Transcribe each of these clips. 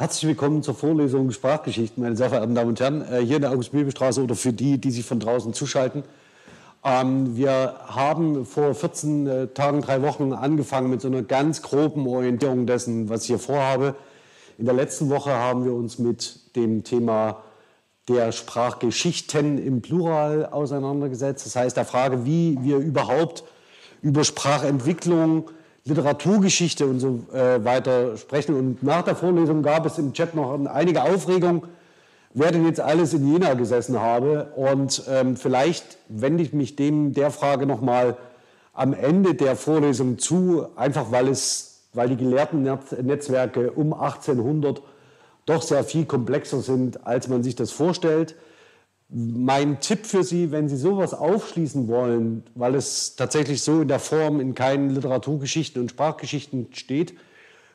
Herzlich willkommen zur Vorlesung Sprachgeschichten, meine sehr verehrten Damen und Herren, äh, hier in der August-Bebel-Straße oder für die, die sich von draußen zuschalten. Ähm, wir haben vor 14 äh, Tagen, drei Wochen angefangen mit so einer ganz groben Orientierung dessen, was ich hier vorhabe. In der letzten Woche haben wir uns mit dem Thema der Sprachgeschichten im Plural auseinandergesetzt. Das heißt, der Frage, wie wir überhaupt über Sprachentwicklung, Literaturgeschichte und so äh, weiter sprechen. Und nach der Vorlesung gab es im Chat noch einige Aufregung, wer denn jetzt alles in Jena gesessen habe. Und ähm, vielleicht wende ich mich dem der Frage nochmal am Ende der Vorlesung zu, einfach weil, es, weil die gelehrten Netzwerke um 1800 doch sehr viel komplexer sind, als man sich das vorstellt. Mein Tipp für Sie, wenn Sie sowas aufschließen wollen, weil es tatsächlich so in der Form in keinen Literaturgeschichten und Sprachgeschichten steht,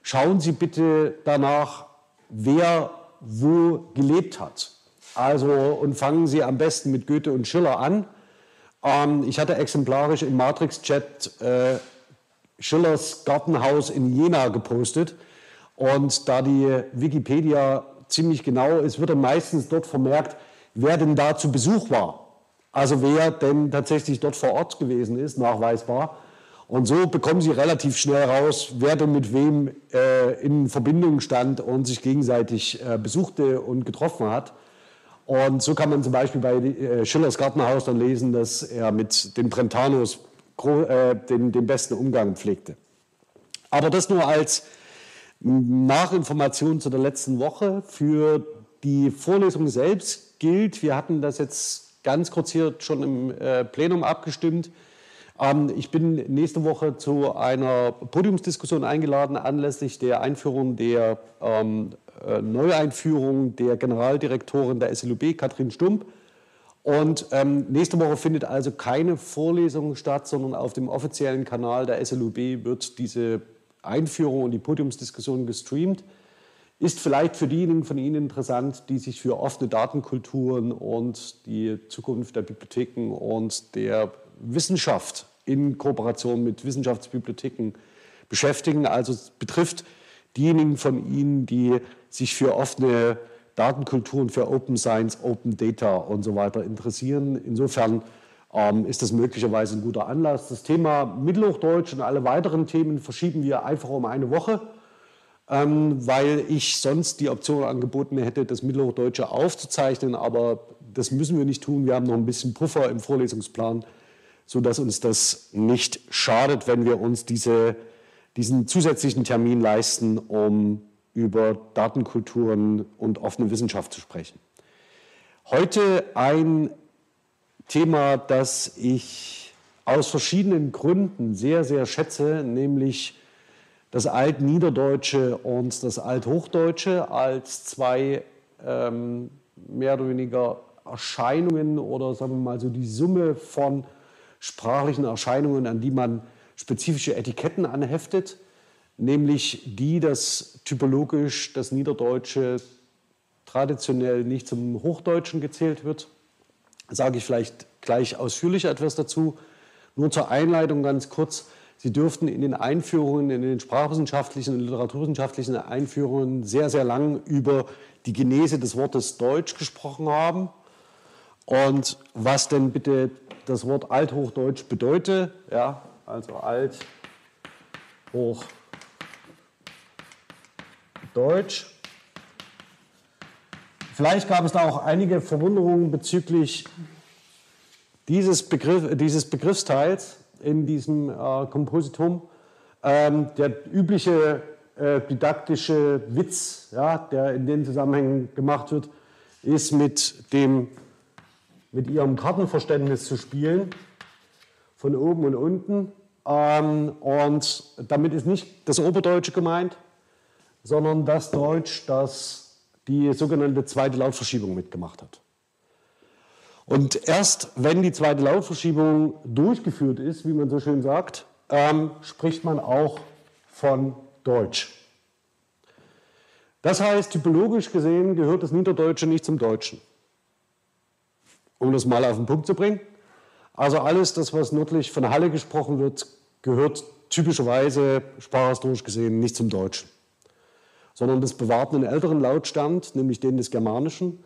schauen Sie bitte danach, wer wo gelebt hat. Also und fangen Sie am besten mit Goethe und Schiller an. Ähm, ich hatte exemplarisch im Matrix-Chat äh, Schillers Gartenhaus in Jena gepostet. Und da die Wikipedia ziemlich genau ist, wird dann meistens dort vermerkt, wer denn da zu Besuch war. Also wer denn tatsächlich dort vor Ort gewesen ist, nachweisbar. Und so bekommen Sie relativ schnell raus, wer denn mit wem äh, in Verbindung stand und sich gegenseitig äh, besuchte und getroffen hat. Und so kann man zum Beispiel bei äh, Schillers Gartenhaus dann lesen, dass er mit den Brentanos äh, den, den besten Umgang pflegte. Aber das nur als Nachinformation zu der letzten Woche. Für die Vorlesung selbst gilt, wir hatten das jetzt ganz kurz hier schon im äh, Plenum abgestimmt. Ähm, ich bin nächste Woche zu einer Podiumsdiskussion eingeladen anlässlich der Einführung der ähm, äh, Neueinführung der Generaldirektorin der SLUB, Katrin Stump. Und ähm, nächste Woche findet also keine Vorlesung statt, sondern auf dem offiziellen Kanal der SLUB wird diese Einführung und die Podiumsdiskussion gestreamt. Ist vielleicht für diejenigen von Ihnen interessant, die sich für offene Datenkulturen und die Zukunft der Bibliotheken und der Wissenschaft in Kooperation mit Wissenschaftsbibliotheken beschäftigen. Also es betrifft diejenigen von Ihnen, die sich für offene Datenkulturen, für Open Science, Open Data und so weiter interessieren. Insofern ähm, ist das möglicherweise ein guter Anlass. Das Thema Mittelhochdeutsch und alle weiteren Themen verschieben wir einfach um eine Woche, ähm, weil ich sonst die Option angeboten hätte, das Mittelhochdeutsche aufzuzeichnen. Aber das müssen wir nicht tun. Wir haben noch ein bisschen Puffer im Vorlesungsplan, sodass uns das nicht schadet, wenn wir uns diese, diesen zusätzlichen Termin leisten, um über Datenkulturen und offene Wissenschaft zu sprechen. Heute ein Thema, das ich aus verschiedenen Gründen sehr, sehr schätze, nämlich das Altniederdeutsche und das Althochdeutsche als zwei ähm, mehr oder weniger Erscheinungen oder sagen wir mal so die Summe von sprachlichen Erscheinungen, an die man spezifische Etiketten anheftet, nämlich die, dass typologisch das Niederdeutsche traditionell nicht zum Hochdeutschen gezählt wird sage ich vielleicht gleich ausführlicher etwas dazu. Nur zur Einleitung ganz kurz. Sie dürften in den Einführungen, in den sprachwissenschaftlichen und literaturwissenschaftlichen Einführungen sehr, sehr lang über die Genese des Wortes Deutsch gesprochen haben. Und was denn bitte das Wort Althochdeutsch bedeutet, ja, also Alt, Hoch, Deutsch. Vielleicht gab es da auch einige Verwunderungen bezüglich dieses, Begriff, dieses Begriffsteils in diesem äh, Kompositum. Ähm, der übliche äh, didaktische Witz, ja, der in den Zusammenhängen gemacht wird, ist mit, dem, mit ihrem Kartenverständnis zu spielen, von oben und unten. Ähm, und damit ist nicht das Oberdeutsche gemeint, sondern das Deutsch, das die sogenannte zweite Lautverschiebung mitgemacht hat. Und erst wenn die zweite Lautverschiebung durchgeführt ist, wie man so schön sagt, ähm, spricht man auch von Deutsch. Das heißt, typologisch gesehen gehört das Niederdeutsche nicht zum Deutschen. Um das mal auf den Punkt zu bringen. Also alles, das, was nördlich von Halle gesprochen wird, gehört typischerweise sprachhistorisch gesehen nicht zum Deutschen. sondern das bewahrt einen älteren Lautstand, nämlich den des Germanischen.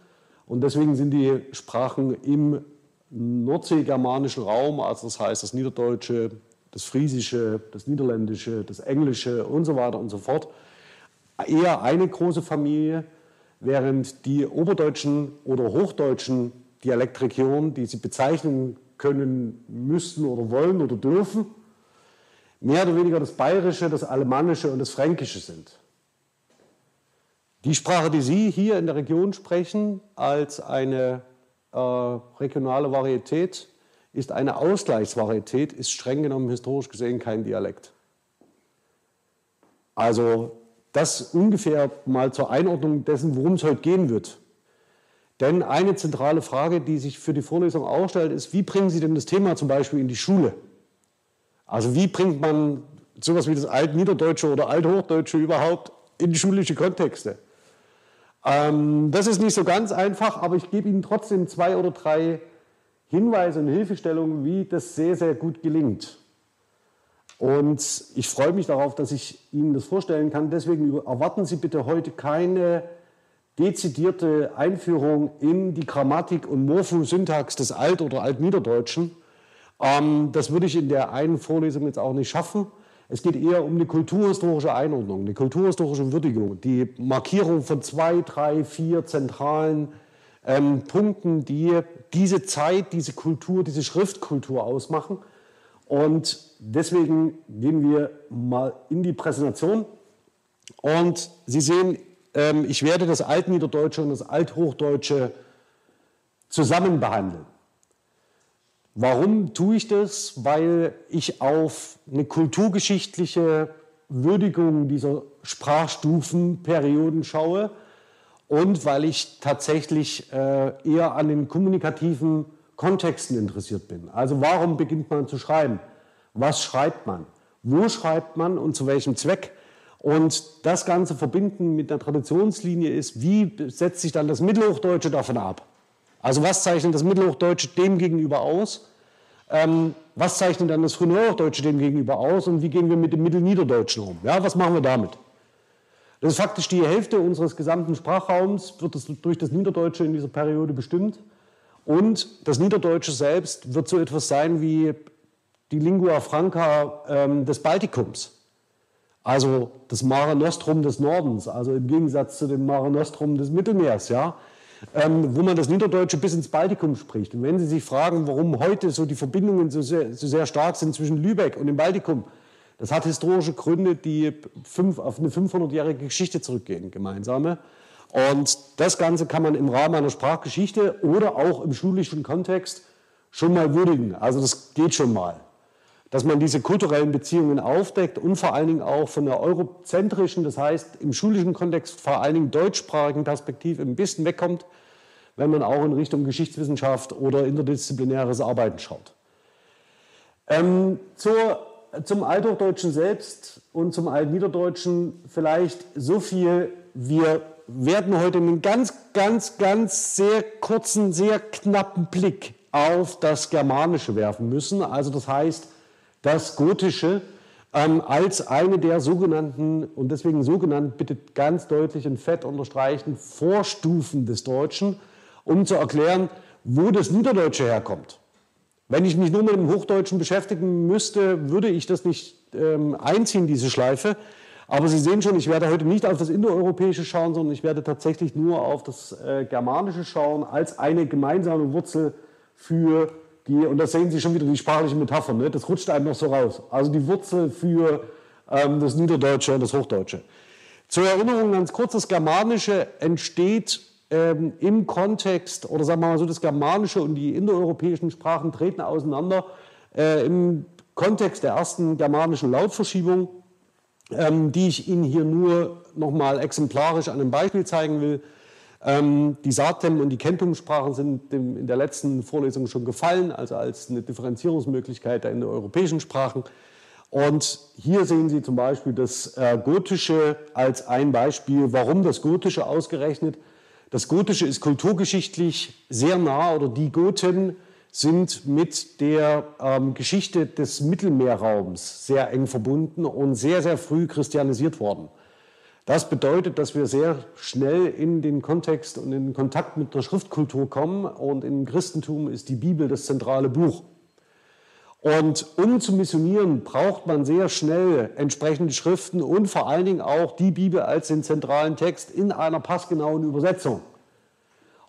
Und deswegen sind die Sprachen im nordseegermanischen Raum, also das heißt das Niederdeutsche, das Friesische, das Niederländische, das Englische und so weiter und so fort, eher eine große Familie, während die oberdeutschen oder hochdeutschen Dialektregionen, die sie bezeichnen können müssten oder wollen oder dürfen, mehr oder weniger das Bayerische, das Alemannische und das Fränkische sind. Die Sprache, die Sie hier in der Region sprechen, als eine äh, regionale Varietät, ist eine Ausgleichsvarietät, ist streng genommen historisch gesehen kein Dialekt. Also das ungefähr mal zur Einordnung dessen, worum es heute gehen wird. Denn eine zentrale Frage, die sich für die Vorlesung ausstellt, ist, wie bringen Sie denn das Thema zum Beispiel in die Schule? Also wie bringt man sowas wie das Altniederdeutsche oder Althochdeutsche überhaupt in schulische Kontexte? Ähm, das ist nicht so ganz einfach, aber ich gebe Ihnen trotzdem zwei oder drei Hinweise und Hilfestellungen, wie das sehr, sehr gut gelingt. Und ich freue mich darauf, dass ich Ihnen das vorstellen kann. Deswegen erwarten Sie bitte heute keine dezidierte Einführung in die Grammatik und Morphosyntax des Alt- oder Altniederdeutschen. Ähm, das würde ich in der einen Vorlesung jetzt auch nicht schaffen. Es geht eher um eine kulturhistorische Einordnung, eine kulturhistorische Würdigung, die Markierung von zwei, drei, vier zentralen ähm, Punkten, die diese Zeit, diese Kultur, diese Schriftkultur ausmachen. Und deswegen gehen wir mal in die Präsentation. Und Sie sehen, ähm, ich werde das Altniederdeutsche und das Althochdeutsche zusammen behandeln. Warum tue ich das? Weil ich auf eine kulturgeschichtliche Würdigung dieser Sprachstufenperioden schaue und weil ich tatsächlich äh, eher an den kommunikativen Kontexten interessiert bin. Also warum beginnt man zu schreiben? Was schreibt man? Wo schreibt man und zu welchem Zweck? Und das Ganze verbinden mit der Traditionslinie ist, wie setzt sich dann das Mittelhochdeutsche davon ab? Also was zeichnet das Mittelhochdeutsche dem gegenüber aus? Ähm, was zeichnet dann das Frühneuhochdeutsche dem gegenüber aus? Und wie gehen wir mit dem Mittelniederdeutschen um? Ja, was machen wir damit? Das ist faktisch die Hälfte unseres gesamten Sprachraums, wird das durch das Niederdeutsche in dieser Periode bestimmt. Und das Niederdeutsche selbst wird so etwas sein wie die Lingua Franca ähm, des Baltikums. Also das Mare Nostrum des Nordens, also im Gegensatz zu dem Mare Nostrum des Mittelmeers, ja, ähm, wo man das Niederdeutsche bis ins Baltikum spricht. Und wenn Sie sich fragen, warum heute so die Verbindungen so sehr, so sehr stark sind zwischen Lübeck und dem Baltikum, das hat historische Gründe, die fünf, auf eine 500-jährige Geschichte zurückgehen, gemeinsame. Und das Ganze kann man im Rahmen einer Sprachgeschichte oder auch im schulischen Kontext schon mal würdigen. Also das geht schon mal. Dass man diese kulturellen Beziehungen aufdeckt und vor allen Dingen auch von der eurozentrischen, das heißt im schulischen Kontext vor allen Dingen deutschsprachigen Perspektive ein bisschen wegkommt, wenn man auch in Richtung Geschichtswissenschaft oder interdisziplinäres Arbeiten schaut. Ähm, zur zum Althochdeutschen selbst und zum Altniederdeutschen vielleicht so viel. Wir werden heute einen ganz, ganz, ganz sehr kurzen, sehr knappen Blick auf das Germanische werfen müssen. Also das heißt, das Gotische ähm, als eine der sogenannten, und deswegen so genannt, bitte ganz deutlich in Fett unterstreichen, Vorstufen des Deutschen, um zu erklären, wo das Niederdeutsche herkommt. Wenn ich mich nur mit dem Hochdeutschen beschäftigen müsste, würde ich das nicht ähm, einziehen, diese Schleife. Aber Sie sehen schon, ich werde heute nicht auf das Indoeuropäische schauen, sondern ich werde tatsächlich nur auf das äh, Germanische schauen als eine gemeinsame Wurzel für die, und da sehen Sie schon wieder die sprachliche Metapher, ne? das rutscht einem noch so raus. Also die Wurzel für ähm, das Niederdeutsche und das Hochdeutsche. Zur Erinnerung ganz kurz, das Germanische entsteht ähm, im Kontext, oder sagen wir mal so, das Germanische und die indoeuropäischen Sprachen treten auseinander äh, im Kontext der ersten germanischen Lautverschiebung, ähm, die ich Ihnen hier nur nochmal exemplarisch an einem Beispiel zeigen will. Ähm, die Satem- und die Kentum-Sprachen sind in der letzten Vorlesung schon gefallen, also als eine Differenzierungsmöglichkeit der indoeuropäischen Sprachen. Und hier sehen Sie zum Beispiel das äh, Gotische als ein Beispiel, warum das Gotische ausgerechnet das Gotische ist kulturgeschichtlich sehr nah oder die Goten sind mit der ähm, Geschichte des Mittelmeerraums sehr eng verbunden und sehr, sehr früh christianisiert worden. Das bedeutet, dass wir sehr schnell in den Kontext und in den Kontakt mit der Schriftkultur kommen. Und im Christentum ist die Bibel das zentrale Buch. Und um zu missionieren, braucht man sehr schnell entsprechende Schriften und vor allen Dingen auch die Bibel als den zentralen Text in einer passgenauen Übersetzung.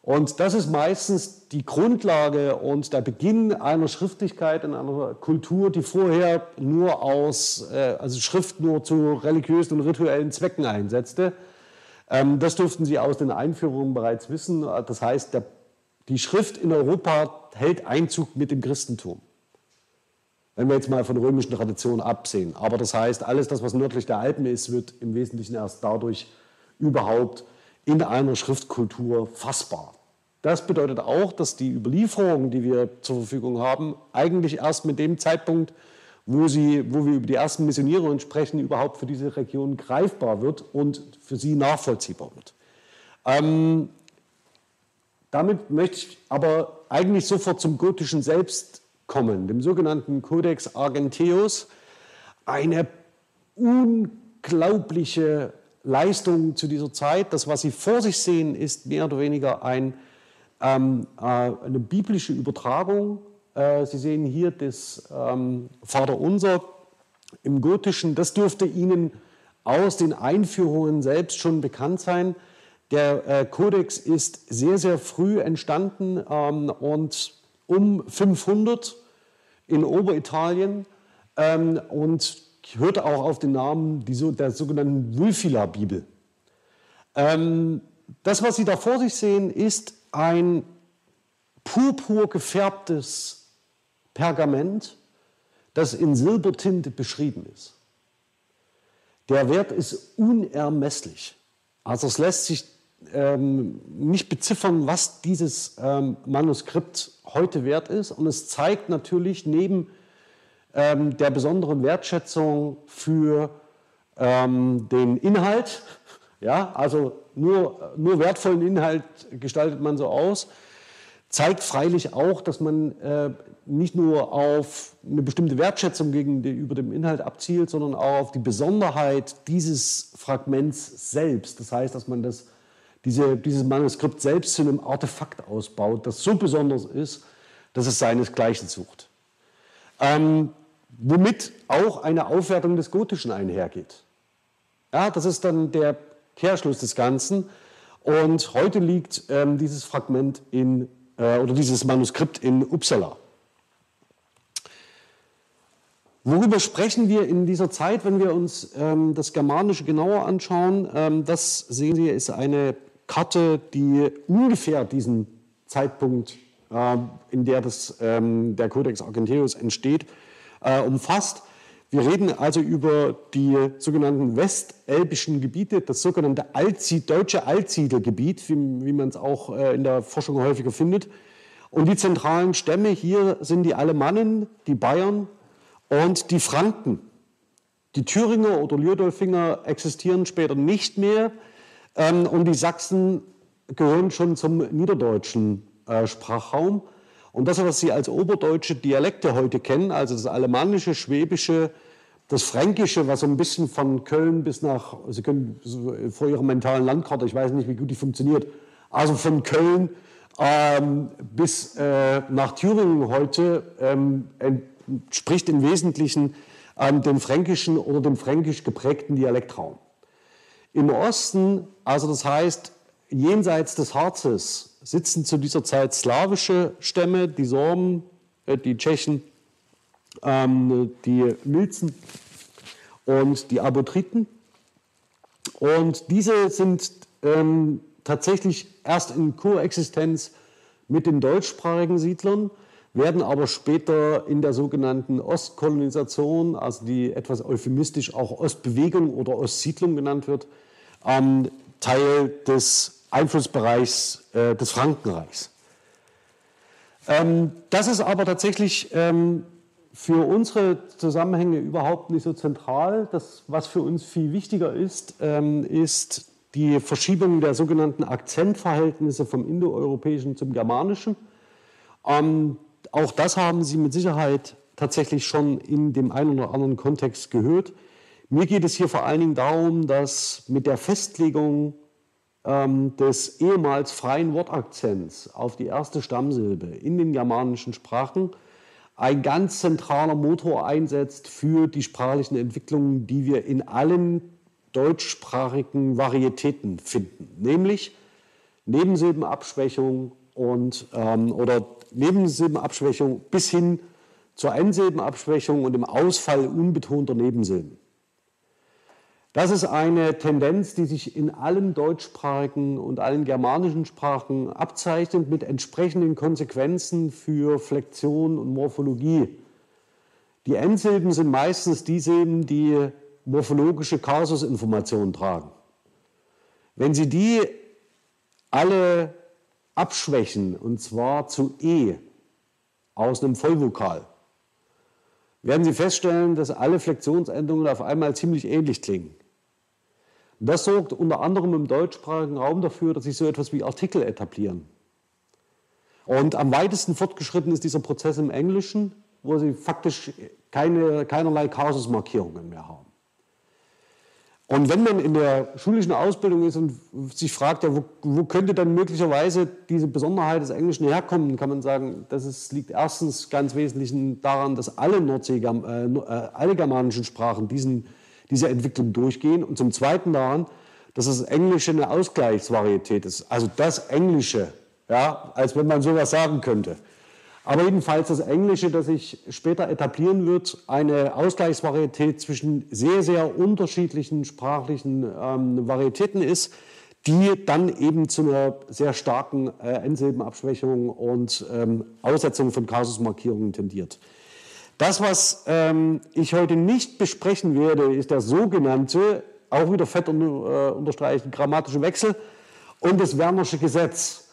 Und das ist meistens die Grundlage und der Beginn einer Schriftlichkeit in einer Kultur, die vorher nur aus, äh, also Schrift nur zu religiösen und rituellen Zwecken einsetzte. Ähm, das durften Sie aus den Einführungen bereits wissen. Das heißt, der, die Schrift in Europa hält Einzug mit dem Christentum. Wenn wir jetzt mal von römischen Traditionen absehen. Aber das heißt, alles das, was nördlich der Alpen ist, wird im Wesentlichen erst dadurch überhaupt in einer Schriftkultur fassbar. Das bedeutet auch, dass die Überlieferung, die wir zur Verfügung haben, eigentlich erst mit dem Zeitpunkt, wo, sie, wo wir über die ersten Missionäre sprechen, überhaupt für diese Region greifbar wird und für sie nachvollziehbar wird. Ähm, damit möchte ich aber eigentlich sofort zum Gotischen selbst kommen, dem sogenannten Codex Argenteus. Eine unglaubliche Leistung zu dieser Zeit. Das, was Sie vor sich sehen, ist mehr oder weniger ein, ähm, äh, eine biblische Übertragung. Äh, Sie sehen hier das ähm, Vaterunser im Gotischen. Das dürfte Ihnen aus den Einführungen selbst schon bekannt sein. Der äh, Kodex ist sehr, sehr früh entstanden ähm, und um 500 in Oberitalien ähm, und hörte auch auf den Namen der sogenannten Wulfila-Bibel. Ähm, das, was Sie da vor sich sehen, ist ein purpur gefärbtes Pergament, das in Silbertinte beschrieben ist. Der Wert ist unermesslich. Also es lässt sich ähm, nicht beziffern, was dieses ähm, Manuskript heute wert ist. Und es zeigt natürlich neben ähm, der besonderen Wertschätzung für ähm, den Inhalt. Ja, also nur, nur wertvollen Inhalt gestaltet man so aus. Zeigt freilich auch, dass man äh, nicht nur auf eine bestimmte Wertschätzung gegenüber dem Inhalt abzielt, sondern auch auf die Besonderheit dieses Fragments selbst. Das heißt, dass man das, diese, dieses Manuskript selbst zu einem Artefakt ausbaut, das so besonders ist, dass es seinesgleichen sucht. Ähm, womit auch eine Aufwertung des Gotischen einhergeht. Ja, das ist dann der Kehrschluss des Ganzen. Und heute liegt ähm, dieses Fragment in, äh, oder dieses Manuskript in Uppsala. Worüber sprechen wir in dieser Zeit, wenn wir uns ähm, das Germanische genauer anschauen? Ähm, das sehen Sie, ist eine Karte, die ungefähr diesen Zeitpunkt, äh, in der das, ähm, der Codex Argenteus entsteht, äh, umfasst. Wir reden also über die sogenannten westelbischen Gebiete, das sogenannte Altsied, deutsche Altsiedelgebiet, wie, wie man es auch äh, in der Forschung häufiger findet. Und die zentralen Stämme hier sind die Alemannen, die Bayern und die Franken. Die Thüringer oder Lüdolfinger existieren später nicht mehr ähm, und die Sachsen gehören schon zum niederdeutschen äh, Sprachraum. Und das, was Sie als oberdeutsche Dialekte heute kennen, also das Alemannische, Schwäbische, das Fränkische, was so ein bisschen von Köln bis nach, Sie können vor Ihrer mentalen Landkarte, ich weiß nicht, wie gut die funktioniert, also von Köln ähm, bis äh, nach Thüringen heute ähm, entspricht im Wesentlichen ähm, dem fränkischen oder dem fränkisch geprägten Dialektraum. Im Osten, also das heißt jenseits des Harzes, sitzen zu dieser Zeit slawische Stämme, die Sorben, äh, die Tschechen, ähm, die Milzen und die Abotriten. Und diese sind ähm, tatsächlich erst in Koexistenz mit den deutschsprachigen Siedlern, werden aber später in der sogenannten Ostkolonisation, also die etwas euphemistisch auch Ostbewegung oder Ostsiedlung genannt wird, ähm, Teil des Einflussbereichs äh, des Frankenreichs. Ähm, das ist aber tatsächlich ähm, für unsere Zusammenhänge überhaupt nicht so zentral. Das, was für uns viel wichtiger ist, ähm, ist die Verschiebung der sogenannten Akzentverhältnisse vom Indoeuropäischen zum Germanischen. Ähm, auch das haben Sie mit Sicherheit tatsächlich schon in dem einen oder anderen Kontext gehört. Mir geht es hier vor allen Dingen darum, dass mit der Festlegung ähm, des ehemals freien Wortakzents auf die erste Stammsilbe in den germanischen Sprachen ein ganz zentraler Motor einsetzt für die sprachlichen Entwicklungen, die wir in allen deutschsprachigen Varietäten finden, nämlich Nebensilbenabschwächung und ähm, oder Nebensilbenabschwächung bis hin zur Endsilbenabschwächung und dem Ausfall unbetonter Nebensilben. Das ist eine Tendenz, die sich in allen deutschsprachigen und allen germanischen Sprachen abzeichnet, mit entsprechenden Konsequenzen für Flexion und Morphologie. Die Endsilben sind meistens die Silben, die morphologische Kasusinformationen tragen. Wenn Sie die alle abschwächen, und zwar zu E aus einem Vollvokal, werden Sie feststellen, dass alle Flexionsendungen auf einmal ziemlich ähnlich klingen. Das sorgt unter anderem im deutschsprachigen Raum dafür, dass sich so etwas wie Artikel etablieren. Und am weitesten fortgeschritten ist dieser Prozess im Englischen, wo Sie faktisch keine, keinerlei Kasusmarkierungen mehr haben. Und wenn man in der schulischen Ausbildung ist und sich fragt, ja, wo, wo, könnte dann möglicherweise diese Besonderheit des Englischen herkommen, kann man sagen, das ist, liegt erstens ganz wesentlich daran, dass alle, Nordsee, äh, äh, alle germanischen Sprachen diesen, diese Entwicklung durchgehen und zum Zweiten daran, dass das Englische eine Ausgleichsvarietät ist. Also das Englische, ja, als wenn man sowas sagen könnte. Aber jedenfalls das Englische, das sich später etablieren wird, eine Ausgleichsvarietät zwischen sehr, sehr unterschiedlichen sprachlichen ähm, Varietäten ist, die dann eben zu einer sehr starken äh, Endsilbenabschwächung und ähm, Aussetzung von Kasusmarkierungen tendiert. Das, was ähm, ich heute nicht besprechen werde, ist der sogenannte, auch wieder fett unter, äh, unterstreichen, grammatische Wechsel und das Wernersche Gesetz.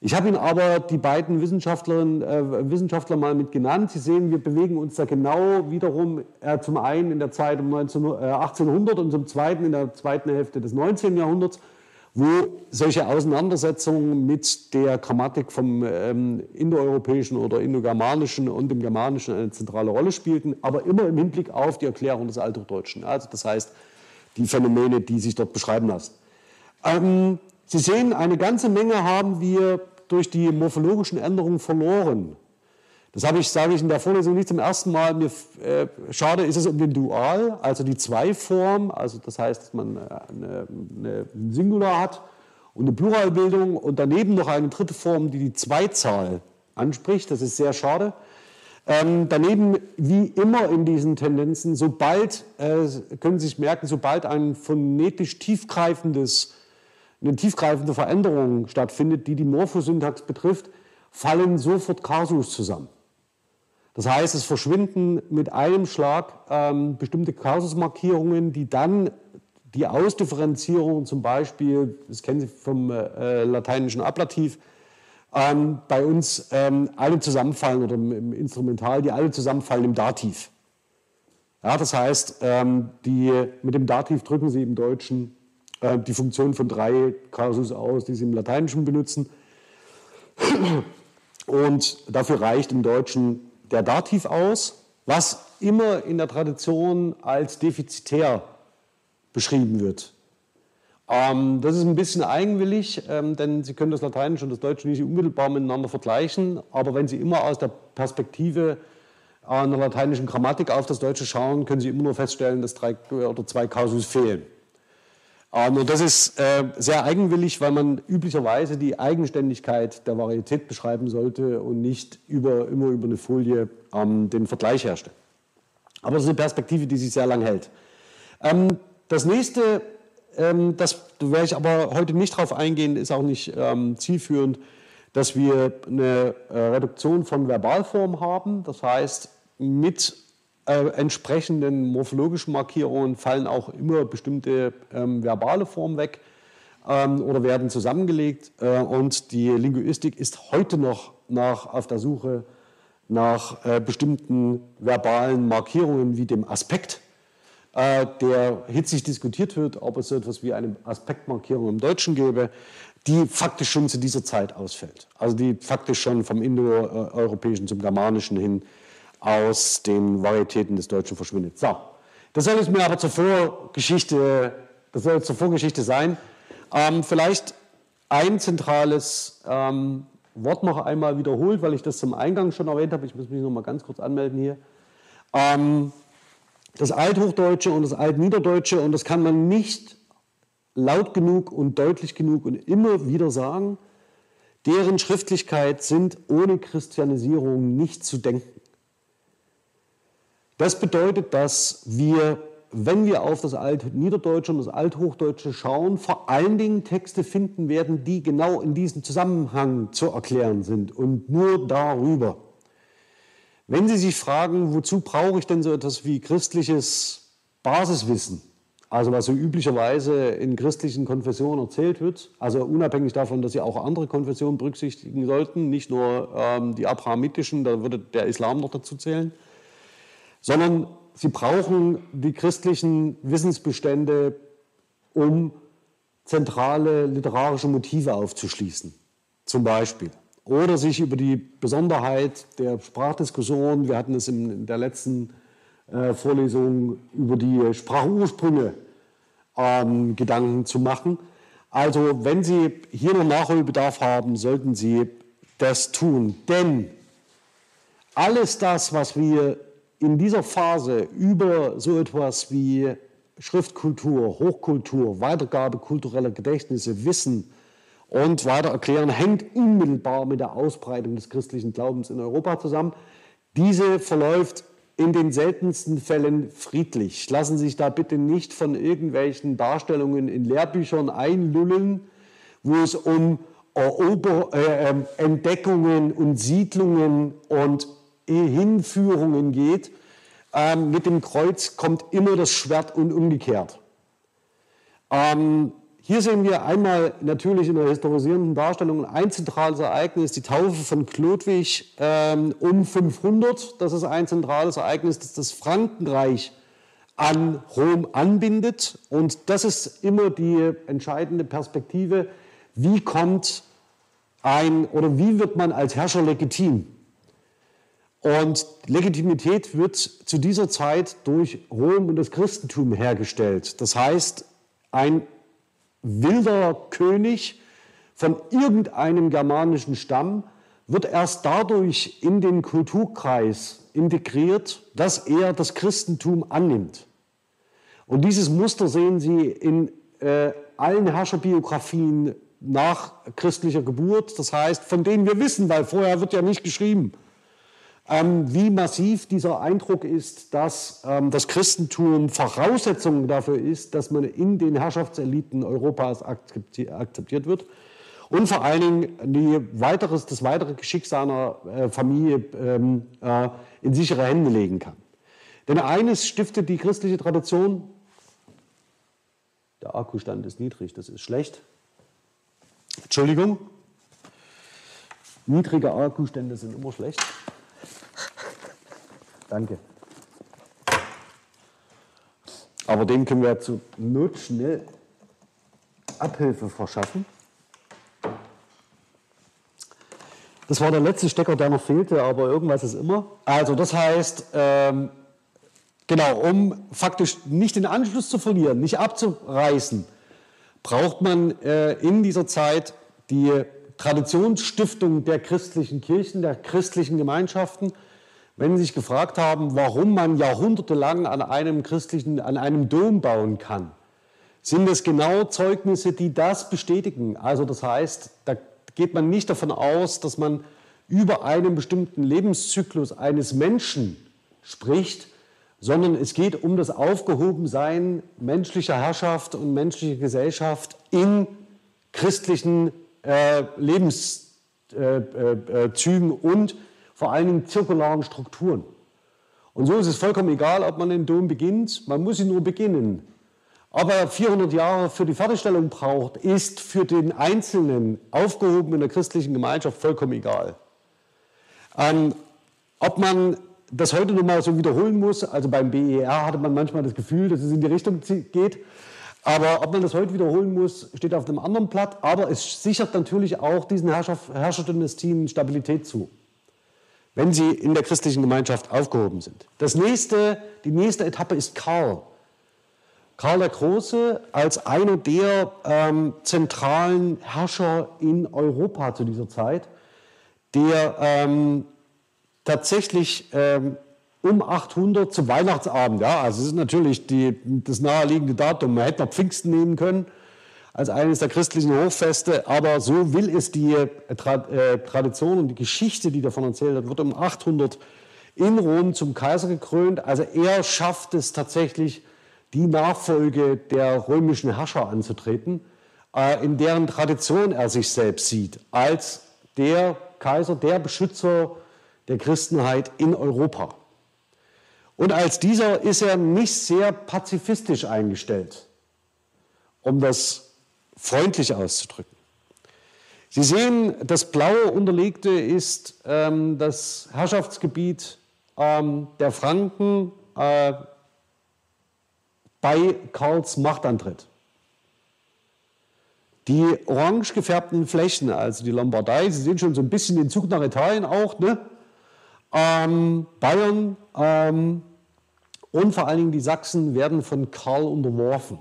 Ich habe Ihnen aber die beiden Wissenschaftlerinnen, äh, Wissenschaftler mal mit genannt. Sie sehen, wir bewegen uns da genau wiederum äh, zum einen in der Zeit um 19, äh, 1800 und zum zweiten in der zweiten Hälfte des 19. Jahrhunderts, wo solche Auseinandersetzungen mit der Grammatik vom ähm, indoeuropäischen oder indogermanischen und dem germanischen eine zentrale Rolle spielten, aber immer im Hinblick auf die Erklärung des Althochdeutschen. Also das heißt, die Phänomene, die sich dort beschreiben lassen. Ähm, Sie sehen, eine ganze Menge haben wir durch die morphologischen Änderungen verloren. Das habe ich, sage ich in der Vorlesung nicht zum ersten Mal. Mir, äh, schade ist es um den Dual, also die Zwei-Form, also das heißt, dass man eine, eine Singular hat und eine Pluralbildung und daneben noch eine dritte Form, die die Zweizahl anspricht. Das ist sehr schade. Ähm, daneben, wie immer in diesen Tendenzen, sobald, äh, können Sie sich merken, sobald ein phonetisch tiefgreifendes eine tiefgreifende Veränderung stattfindet, die die Morphosyntax betrifft, fallen sofort Kasus zusammen. Das heißt, es verschwinden mit einem Schlag ähm, bestimmte Kasusmarkierungen, die dann die Ausdifferenzierung zum Beispiel, das kennen Sie vom äh, lateinischen Ablativ, ähm, bei uns ähm, alle zusammenfallen oder im, im, Instrumental, die alle zusammenfallen im Dativ. Ja, das heißt, ähm, die, mit dem Dativ drücken Sie im Deutschen äh, die Funktion von drei Kasus aus, die Sie im Lateinischen benutzen. Und dafür reicht im Deutschen der Dativ aus, was immer in der Tradition als defizitär beschrieben wird. Ähm, das ist ein bisschen eigenwillig, ähm, denn Sie können das Lateinische und das Deutsche nicht unmittelbar miteinander vergleichen. Aber wenn Sie immer aus der Perspektive einer lateinischen Grammatik auf das Deutsche schauen, können Sie immer nur feststellen, dass drei oder zwei Kasus fehlen. Ähm, und das ist äh, sehr eigenwillig, weil man üblicherweise die Eigenständigkeit der Varietät beschreiben sollte und nicht über, immer über eine Folie ähm, den Vergleich herstellt. Aber das ist eine Perspektive, die sich sehr lang hält. Ähm, das nächste, das werde ich aber heute nicht darauf eingehen, ist auch nicht zielführend, dass wir eine äh, Reduktion von Verbalform haben. Das heißt, mit äh, entsprechenden morphologischen Markierungen fallen auch immer bestimmte ähm, verbale Formen weg ähm, oder werden zusammengelegt. Äh, und die Linguistik ist heute noch nach, auf der Suche nach äh, bestimmten verbalen Markierungen wie dem Aspekt, äh, der hitzig diskutiert wird, ob es so etwas wie eine Aspektmarkierung im Deutschen gäbe, die faktisch schon zu dieser Zeit ausfällt. Also die faktisch schon vom Indoeuropäischen zum Germanischen hin aus den Varietäten des Deutschen verschwindet. So, Das soll es mir aber zur Vorgeschichte, das soll zur Vorgeschichte sein. Ähm, vielleicht ein zentrales ähm, Wort noch einmal wiederholt, weil ich das zum Eingang schon erwähnt habe. Ich muss mich noch mal ganz kurz anmelden hier. Ähm, das Althochdeutsche und das Altniederdeutsche, und das kann man nicht laut genug und deutlich genug und immer wieder sagen, deren Schriftlichkeit sind ohne Christianisierung nicht zu denken. Das bedeutet, dass wir, wenn wir auf das Altniederdeutsche und das Althochdeutsche schauen, vor allen Dingen Texte finden werden, die genau in diesem Zusammenhang zu erklären sind und nur darüber. Wenn Sie sich fragen, wozu brauche ich denn so etwas wie christliches Basiswissen, also was so üblicherweise in christlichen Konfessionen erzählt wird, also unabhängig davon, dass Sie auch andere Konfessionen berücksichtigen sollten, nicht nur ähm, die abrahamitischen, da würde der Islam noch dazu zählen, sondern Sie brauchen die christlichen Wissensbestände, um zentrale literarische Motive aufzuschließen, zum Beispiel oder sich über die Besonderheit der Sprachdiskussion, wir hatten es in der letzten äh, Vorlesung über die Sprachursprünge ähm, Gedanken zu machen. Also wenn Sie hier noch Nachholbedarf haben, sollten Sie das tun. Denn alles das, was wir in dieser Phase über so etwas wie Schriftkultur, Hochkultur, Weitergabe kultureller Gedächtnisse, Wissen, und weiter erklären, hängt unmittelbar mit der Ausbreitung des christlichen Glaubens in Europa zusammen. Diese verläuft in den seltensten Fällen friedlich. Lassen Sie sich da bitte nicht von irgendwelchen Darstellungen in Lehrbüchern einlullen, wo es um Erober äh, ähm, Entdeckungen und Siedlungen und Hinführungen geht. Ähm, mit dem Kreuz kommt immer das Schwert und umgekehrt. Ähm, hier sehen wir einmal natürlich in der historisierenden Darstellung ein zentrales Ereignis, die Taufe von Chlodwig ähm, um 500. Das ist ein zentrales Ereignis, das das Frankenreich an Rom anbindet. Und das ist immer die entscheidende Perspektive. Wie kommt ein oder wie wird man als Herrscher legitim? Und Legitimität wird zu dieser Zeit durch Rom und das Christentum hergestellt. Das heißt, ein wilder König von irgendeinem germanischen Stamm wird erst dadurch in den Kulturkreis integriert, dass er das Christentum annimmt. Und dieses Muster sehen Sie in äh, allen Herrscherbiografien nach christlicher Geburt, das heißt, von denen wir wissen, weil vorher wird ja nicht geschrieben, ähm, wie massiv dieser Eindruck ist, dass ähm, das Christentum Voraussetzung dafür ist, dass man in den Herrschaftseliten Europas akzeptiert wird und vor allen Dingen die weiteres, das weitere Geschick seiner äh, Familie ähm, äh, in sichere Hände legen kann. Denn eines stiftet die christliche Tradition, der Akkustand ist niedrig, das ist schlecht. Entschuldigung, niedrige Akkustände sind immer schlecht. Danke. Aber dem können wir zur Not schnell Abhilfe verschaffen. Das war der letzte Stecker, der noch fehlte, aber irgendwas ist immer. Also das heißt, ähm, genau, um faktisch nicht den Anschluss zu verlieren, nicht abzureißen, braucht man äh, in dieser Zeit die Traditionsstiftung der christlichen Kirchen, der christlichen Gemeinschaften wenn Sie sich gefragt haben, warum man jahrhundertelang an einem christlichen, an einem Dom bauen kann, sind es genau Zeugnisse, die das bestätigen. Also das heißt, da geht man nicht davon aus, dass man über einen bestimmten Lebenszyklus eines Menschen spricht, sondern es geht um das Aufgehobensein menschlicher Herrschaft und menschlicher Gesellschaft in christlichen äh, Lebenszügen äh, äh, und vor allen Dingen zirkularen Strukturen. Und so ist es vollkommen egal, ob man den Dom beginnt, man muss ihn nur beginnen. Ob er 400 Jahre für die Fertigstellung braucht, ist für den Einzelnen aufgehoben in der christlichen Gemeinschaft vollkommen egal. Ähm, ob man das heute nochmal so wiederholen muss, also beim BER hatte man manchmal das Gefühl, dass es in die Richtung geht, aber ob man das heute wiederholen muss, steht auf einem anderen Blatt, aber es sichert natürlich auch diesen Herrscher, Herrscherdynastien Stabilität zu. Wenn sie in der christlichen Gemeinschaft aufgehoben sind. Das nächste, die nächste Etappe ist Karl. Karl der Große als einer der ähm, zentralen Herrscher in Europa zu dieser Zeit, der ähm, tatsächlich ähm, um 800 zum Weihnachtsabend, ja, also es ist natürlich die, das naheliegende Datum, man hätte noch Pfingsten nehmen können als eines der christlichen Hochfeste, aber so will es die äh, äh Tradition und die Geschichte, die davon erzählt wird, wird um 800 in Rom zum Kaiser gekrönt, also er schafft es tatsächlich, die Nachfolge der römischen Herrscher anzutreten, äh, in deren Tradition er sich selbst sieht, als der Kaiser, der Beschützer der Christenheit in Europa. Und als dieser ist er nicht sehr pazifistisch eingestellt, um das freundlich auszudrücken. Sie sehen, das blaue Unterlegte ist ähm, das Herrschaftsgebiet ähm, der Franken äh, bei Karls Machtantritt. Die orange gefärbten Flächen, also die Lombardei, Sie sehen schon so ein bisschen den Zug nach Italien auch, ne? ähm, Bayern ähm, und vor allen Dingen die Sachsen werden von Karl unterworfen.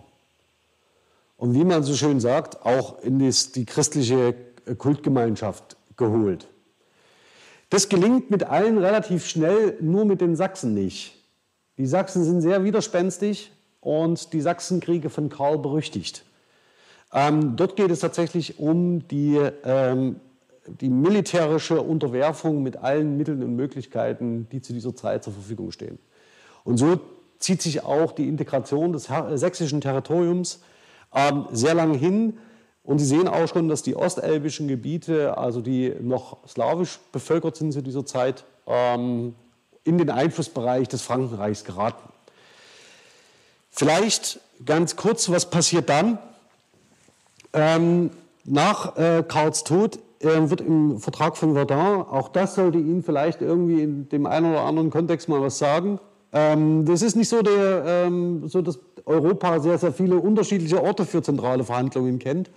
Und wie man so schön sagt, auch in die christliche Kultgemeinschaft geholt. Das gelingt mit allen relativ schnell, nur mit den Sachsen nicht. Die Sachsen sind sehr widerspenstig und die Sachsenkriege von Karl berüchtigt. Ähm, dort geht es tatsächlich um die ähm, die militärische Unterwerfung mit allen Mitteln und Möglichkeiten, die zu dieser Zeit zur Verfügung stehen. Und so zieht sich auch die Integration des sächsischen Territoriums sehr lange hin. Und Sie sehen auch schon, dass die ostelbischen Gebiete, also die noch slawisch bevölkert sind zu dieser Zeit, ähm, in den Einflussbereich des Frankenreichs geraten. Vielleicht ganz kurz, was passiert dann? Ähm, nach äh, Karls Tod äh, wird im Vertrag von Verdun, auch das sollte Ihnen vielleicht irgendwie in dem einen oder anderen Kontext mal was sagen. Ähm, das ist nicht so, der, ähm, so, dass Europa sehr, sehr viele unterschiedliche Orte für zentrale Verhandlungen kennt.